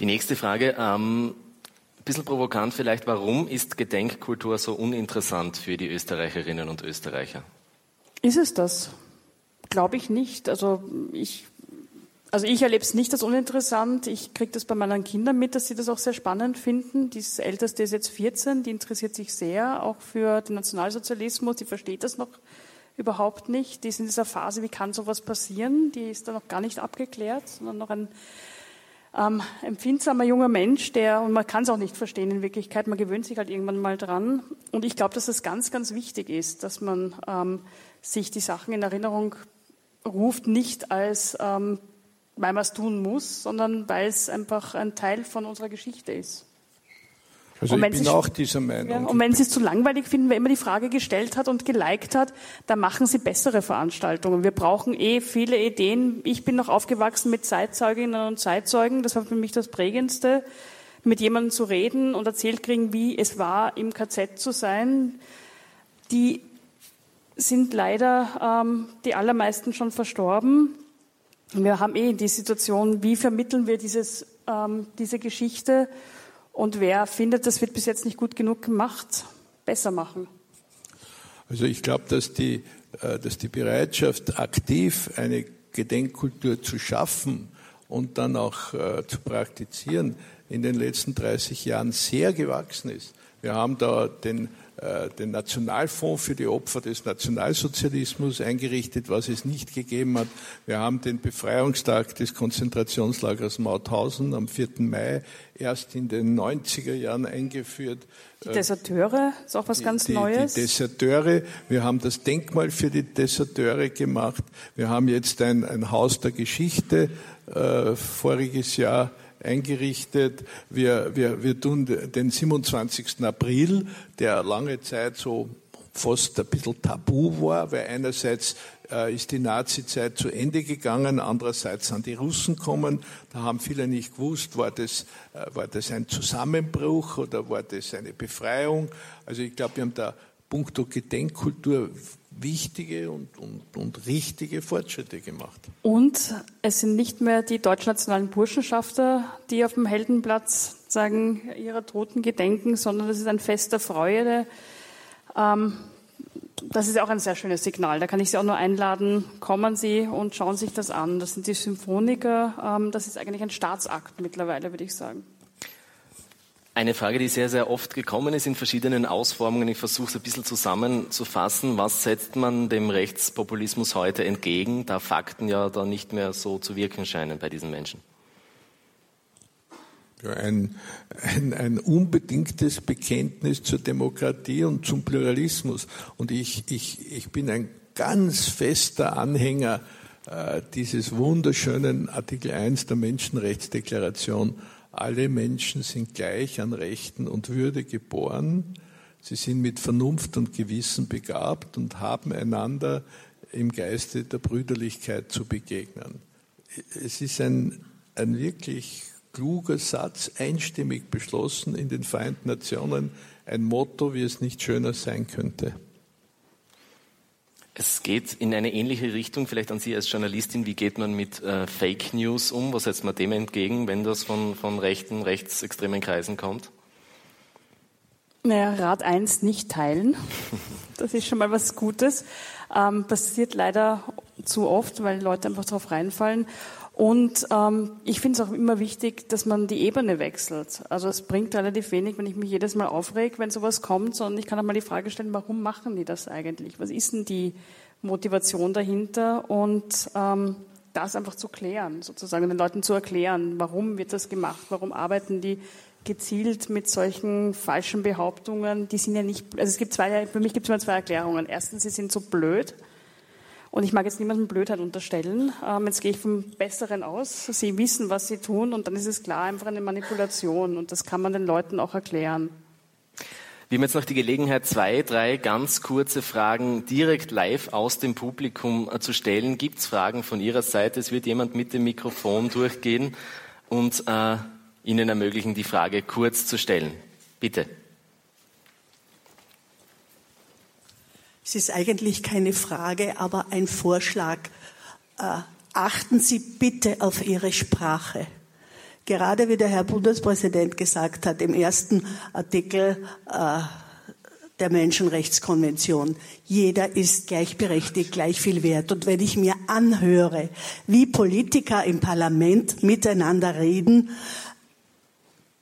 Die nächste Frage, ähm, ein bisschen provokant vielleicht, warum ist Gedenkkultur so uninteressant für die Österreicherinnen und Österreicher? Ist es das? Glaube ich nicht. Also ich also ich erlebe es nicht als uninteressant. Ich kriege das bei meinen Kindern mit, dass sie das auch sehr spannend finden. Die älteste ist jetzt 14, die interessiert sich sehr auch für den Nationalsozialismus. Die versteht das noch überhaupt nicht. Die ist in dieser Phase, wie kann sowas passieren? Die ist da noch gar nicht abgeklärt, sondern noch ein ähm, empfindsamer junger Mensch, der, und man kann es auch nicht verstehen in Wirklichkeit, man gewöhnt sich halt irgendwann mal dran. Und ich glaube, dass es das ganz, ganz wichtig ist, dass man ähm, sich die Sachen in Erinnerung ruft, nicht als ähm, weil man es tun muss, sondern weil es einfach ein Teil von unserer Geschichte ist. Also ich bin auch dieser Meinung. Ja, und wenn Sie es zu langweilig finden, wer immer die Frage gestellt hat und geliked hat, dann machen Sie bessere Veranstaltungen. Wir brauchen eh viele Ideen. Ich bin noch aufgewachsen mit Zeitzeuginnen und Zeitzeugen. Das war für mich das Prägendste, mit jemandem zu reden und erzählt kriegen, wie es war, im KZ zu sein. Die sind leider ähm, die allermeisten schon verstorben. Wir haben eh die Situation, wie vermitteln wir dieses, ähm, diese Geschichte und wer findet, das wird bis jetzt nicht gut genug gemacht, besser machen. Also ich glaube, dass die, äh, dass die Bereitschaft, aktiv eine Gedenkkultur zu schaffen und dann auch äh, zu praktizieren, in den letzten 30 Jahren sehr gewachsen ist. Wir haben da den den Nationalfonds für die Opfer des Nationalsozialismus eingerichtet, was es nicht gegeben hat. Wir haben den Befreiungstag des Konzentrationslagers Mauthausen am 4. Mai erst in den 90er Jahren eingeführt. Die Deserteure ist auch was ganz die, Neues. Die Deserteure, wir haben das Denkmal für die Deserteure gemacht. Wir haben jetzt ein, ein Haus der Geschichte äh, voriges Jahr eingerichtet. Wir, wir, wir tun den 27. April, der lange Zeit so fast ein bisschen tabu war, weil einerseits äh, ist die Nazi-Zeit zu Ende gegangen, andererseits sind die Russen gekommen. Da haben viele nicht gewusst, war das, äh, war das ein Zusammenbruch oder war das eine Befreiung. Also ich glaube, wir haben da puncto Gedenkkultur wichtige und, und, und richtige Fortschritte gemacht. Und es sind nicht mehr die deutschnationalen Burschenschafter, die auf dem Heldenplatz sagen, ihrer Toten gedenken, sondern das ist ein Fest der Freude. Ähm, das ist auch ein sehr schönes Signal. Da kann ich Sie auch nur einladen, kommen Sie und schauen sich das an. Das sind die Symphoniker. Ähm, das ist eigentlich ein Staatsakt mittlerweile, würde ich sagen. Eine Frage, die sehr, sehr oft gekommen ist in verschiedenen Ausformungen. Ich versuche es ein bisschen zusammenzufassen. Was setzt man dem Rechtspopulismus heute entgegen, da Fakten ja da nicht mehr so zu wirken scheinen bei diesen Menschen? Ja, ein, ein, ein unbedingtes Bekenntnis zur Demokratie und zum Pluralismus. Und ich, ich, ich bin ein ganz fester Anhänger äh, dieses wunderschönen Artikel 1 der Menschenrechtsdeklaration alle Menschen sind gleich an Rechten und Würde geboren. Sie sind mit Vernunft und Gewissen begabt und haben einander im Geiste der Brüderlichkeit zu begegnen. Es ist ein, ein wirklich kluger Satz, einstimmig beschlossen in den Vereinten Nationen, ein Motto, wie es nicht schöner sein könnte. Es geht in eine ähnliche Richtung, vielleicht an Sie als Journalistin. Wie geht man mit äh, Fake News um? Was setzt man dem entgegen, wenn das von, von rechten, rechtsextremen Kreisen kommt? Naja, Rat 1 nicht teilen. Das ist schon mal was Gutes. Ähm, passiert leider zu oft, weil Leute einfach darauf reinfallen. Und ähm, ich finde es auch immer wichtig, dass man die Ebene wechselt. Also es bringt relativ wenig, wenn ich mich jedes Mal aufreg, wenn sowas kommt, sondern ich kann auch mal die Frage stellen, warum machen die das eigentlich? Was ist denn die Motivation dahinter? Und ähm, das einfach zu klären, sozusagen den Leuten zu erklären, warum wird das gemacht, warum arbeiten die gezielt mit solchen falschen Behauptungen, die sind ja nicht, also es gibt zwei, für mich gibt es immer zwei Erklärungen. Erstens, sie sind so blöd, und ich mag jetzt niemandem Blödheit unterstellen. Ähm, jetzt gehe ich vom Besseren aus. Sie wissen, was sie tun und dann ist es klar einfach eine Manipulation und das kann man den Leuten auch erklären. Wir haben jetzt noch die Gelegenheit, zwei, drei ganz kurze Fragen direkt live aus dem Publikum äh, zu stellen. Gibt es Fragen von Ihrer Seite? Es wird jemand mit dem Mikrofon durchgehen und äh, Ihnen ermöglichen, die Frage kurz zu stellen. Bitte. Es ist eigentlich keine Frage, aber ein Vorschlag. Äh, achten Sie bitte auf Ihre Sprache. Gerade wie der Herr Bundespräsident gesagt hat im ersten Artikel äh, der Menschenrechtskonvention. Jeder ist gleichberechtigt, gleich viel wert. Und wenn ich mir anhöre, wie Politiker im Parlament miteinander reden,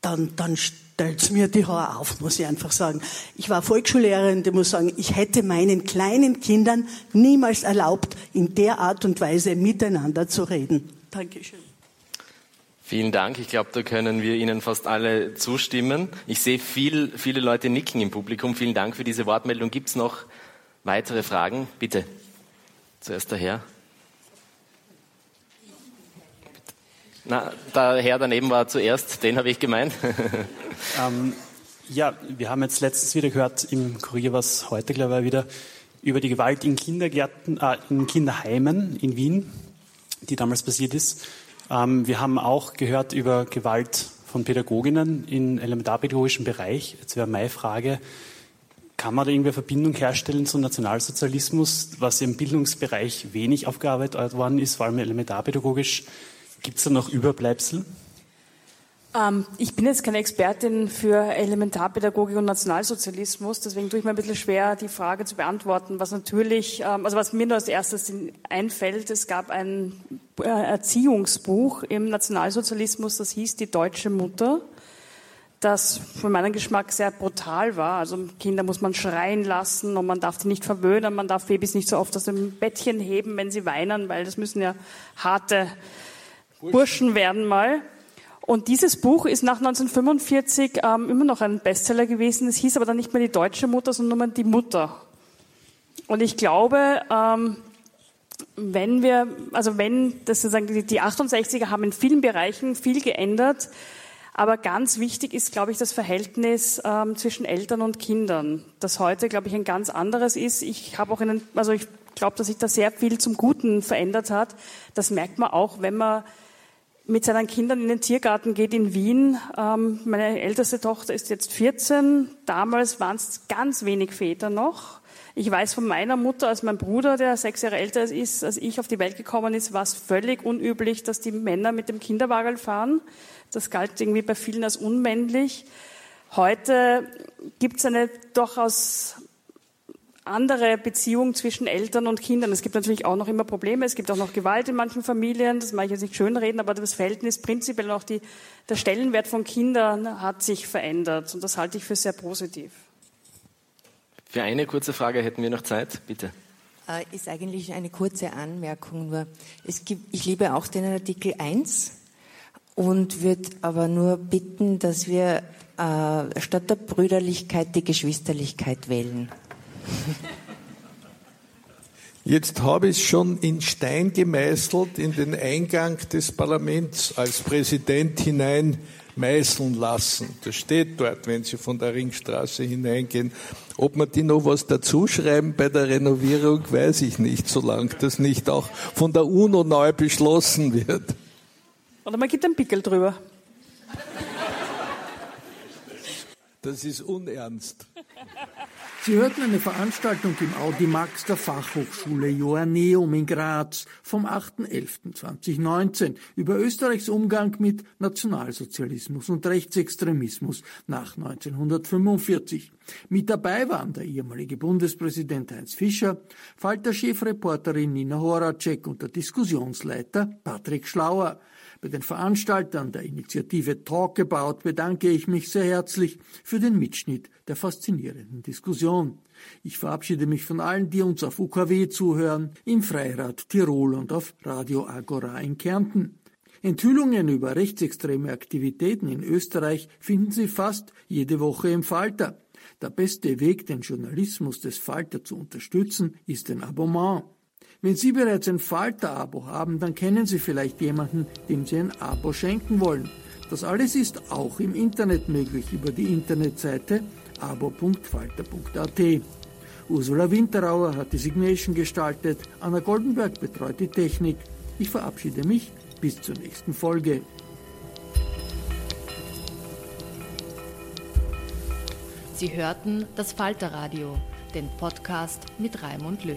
dann, dann stellt mir die Haare auf, muss ich einfach sagen. Ich war Volksschullehrerin, die muss sagen, ich hätte meinen kleinen Kindern niemals erlaubt, in der Art und Weise miteinander zu reden. Dankeschön. Vielen Dank. Ich glaube, da können wir Ihnen fast alle zustimmen. Ich sehe viel, viele Leute nicken im Publikum. Vielen Dank für diese Wortmeldung. Gibt es noch weitere Fragen? Bitte. Zuerst der Herr. Na, der Herr daneben war zuerst, den habe ich gemeint. ähm, ja, wir haben jetzt letztens wieder gehört im Kurier, was heute glaube ich wieder, über die Gewalt in Kindergärten, äh, in Kinderheimen in Wien, die damals passiert ist. Ähm, wir haben auch gehört über Gewalt von Pädagoginnen im elementarpädagogischen Bereich. Jetzt wäre meine Frage, kann man da irgendwie eine Verbindung herstellen zum Nationalsozialismus, was im Bildungsbereich wenig aufgearbeitet worden ist, vor allem elementarpädagogisch? Gibt es da noch Überbleibsel? Ähm, ich bin jetzt keine Expertin für Elementarpädagogik und Nationalsozialismus, deswegen tue ich mir ein bisschen schwer, die Frage zu beantworten. Was natürlich, ähm, also was mir nur als erstes einfällt, es gab ein äh, Erziehungsbuch im Nationalsozialismus, das hieß Die deutsche Mutter, das für meinen Geschmack sehr brutal war. Also Kinder muss man schreien lassen und man darf die nicht verwöhnen, man darf Babys nicht so oft aus dem Bettchen heben, wenn sie weinen, weil das müssen ja harte Burschen werden mal. Und dieses Buch ist nach 1945 ähm, immer noch ein Bestseller gewesen. Es hieß aber dann nicht mehr die deutsche Mutter, sondern nur die Mutter. Und ich glaube, ähm, wenn wir, also wenn, das sozusagen die 68er haben in vielen Bereichen viel geändert, aber ganz wichtig ist, glaube ich, das Verhältnis ähm, zwischen Eltern und Kindern, das heute, glaube ich, ein ganz anderes ist. Ich habe auch einen, also ich glaube, dass sich da sehr viel zum Guten verändert hat. Das merkt man auch, wenn man mit seinen Kindern in den Tiergarten geht in Wien. Ähm, meine älteste Tochter ist jetzt 14. Damals waren es ganz wenig Väter noch. Ich weiß von meiner Mutter, als mein Bruder, der sechs Jahre älter ist, als ich auf die Welt gekommen ist, war es völlig unüblich, dass die Männer mit dem Kinderwagen fahren. Das galt irgendwie bei vielen als unmännlich. Heute gibt es eine durchaus andere Beziehung zwischen Eltern und Kindern. Es gibt natürlich auch noch immer Probleme. Es gibt auch noch Gewalt in manchen Familien. Das mag ich jetzt nicht schönreden, aber das Verhältnis prinzipiell und auch die, der Stellenwert von Kindern hat sich verändert. Und das halte ich für sehr positiv. Für eine kurze Frage hätten wir noch Zeit, bitte. Äh, ist eigentlich eine kurze Anmerkung nur. Es gibt, ich liebe auch den Artikel 1 und würde aber nur bitten, dass wir äh, statt der Brüderlichkeit die Geschwisterlichkeit wählen. Jetzt habe ich es schon in Stein gemeißelt in den Eingang des Parlaments als Präsident hinein meißeln lassen. Das steht dort, wenn Sie von der Ringstraße hineingehen. Ob man die noch was dazuschreiben bei der Renovierung, weiß ich nicht, solange das nicht auch von der UNO neu beschlossen wird. Oder man gibt einen Pickel drüber. Das ist unernst. Sie hörten eine Veranstaltung im Audimax der Fachhochschule Joanneum in Graz vom 8.11.2019 über Österreichs Umgang mit Nationalsozialismus und Rechtsextremismus nach 1945. Mit dabei waren der ehemalige Bundespräsident Heinz Fischer, Falter-Chefreporterin Nina Horacek und der Diskussionsleiter Patrick Schlauer. Bei den Veranstaltern der Initiative Talk About bedanke ich mich sehr herzlich für den Mitschnitt der faszinierenden Diskussion. Ich verabschiede mich von allen, die uns auf UKW zuhören, im Freirad Tirol und auf Radio Agora in Kärnten. Enthüllungen über rechtsextreme Aktivitäten in Österreich finden Sie fast jede Woche im Falter. Der beste Weg, den Journalismus des Falter zu unterstützen, ist ein Abonnement. Wenn Sie bereits ein Falter-Abo haben, dann kennen Sie vielleicht jemanden, dem Sie ein Abo schenken wollen. Das alles ist auch im Internet möglich über die Internetseite abo.falter.at. Ursula Winterauer hat die Signation gestaltet, Anna Goldenberg betreut die Technik. Ich verabschiede mich bis zur nächsten Folge. Sie hörten das Falterradio, den Podcast mit Raimund Löw.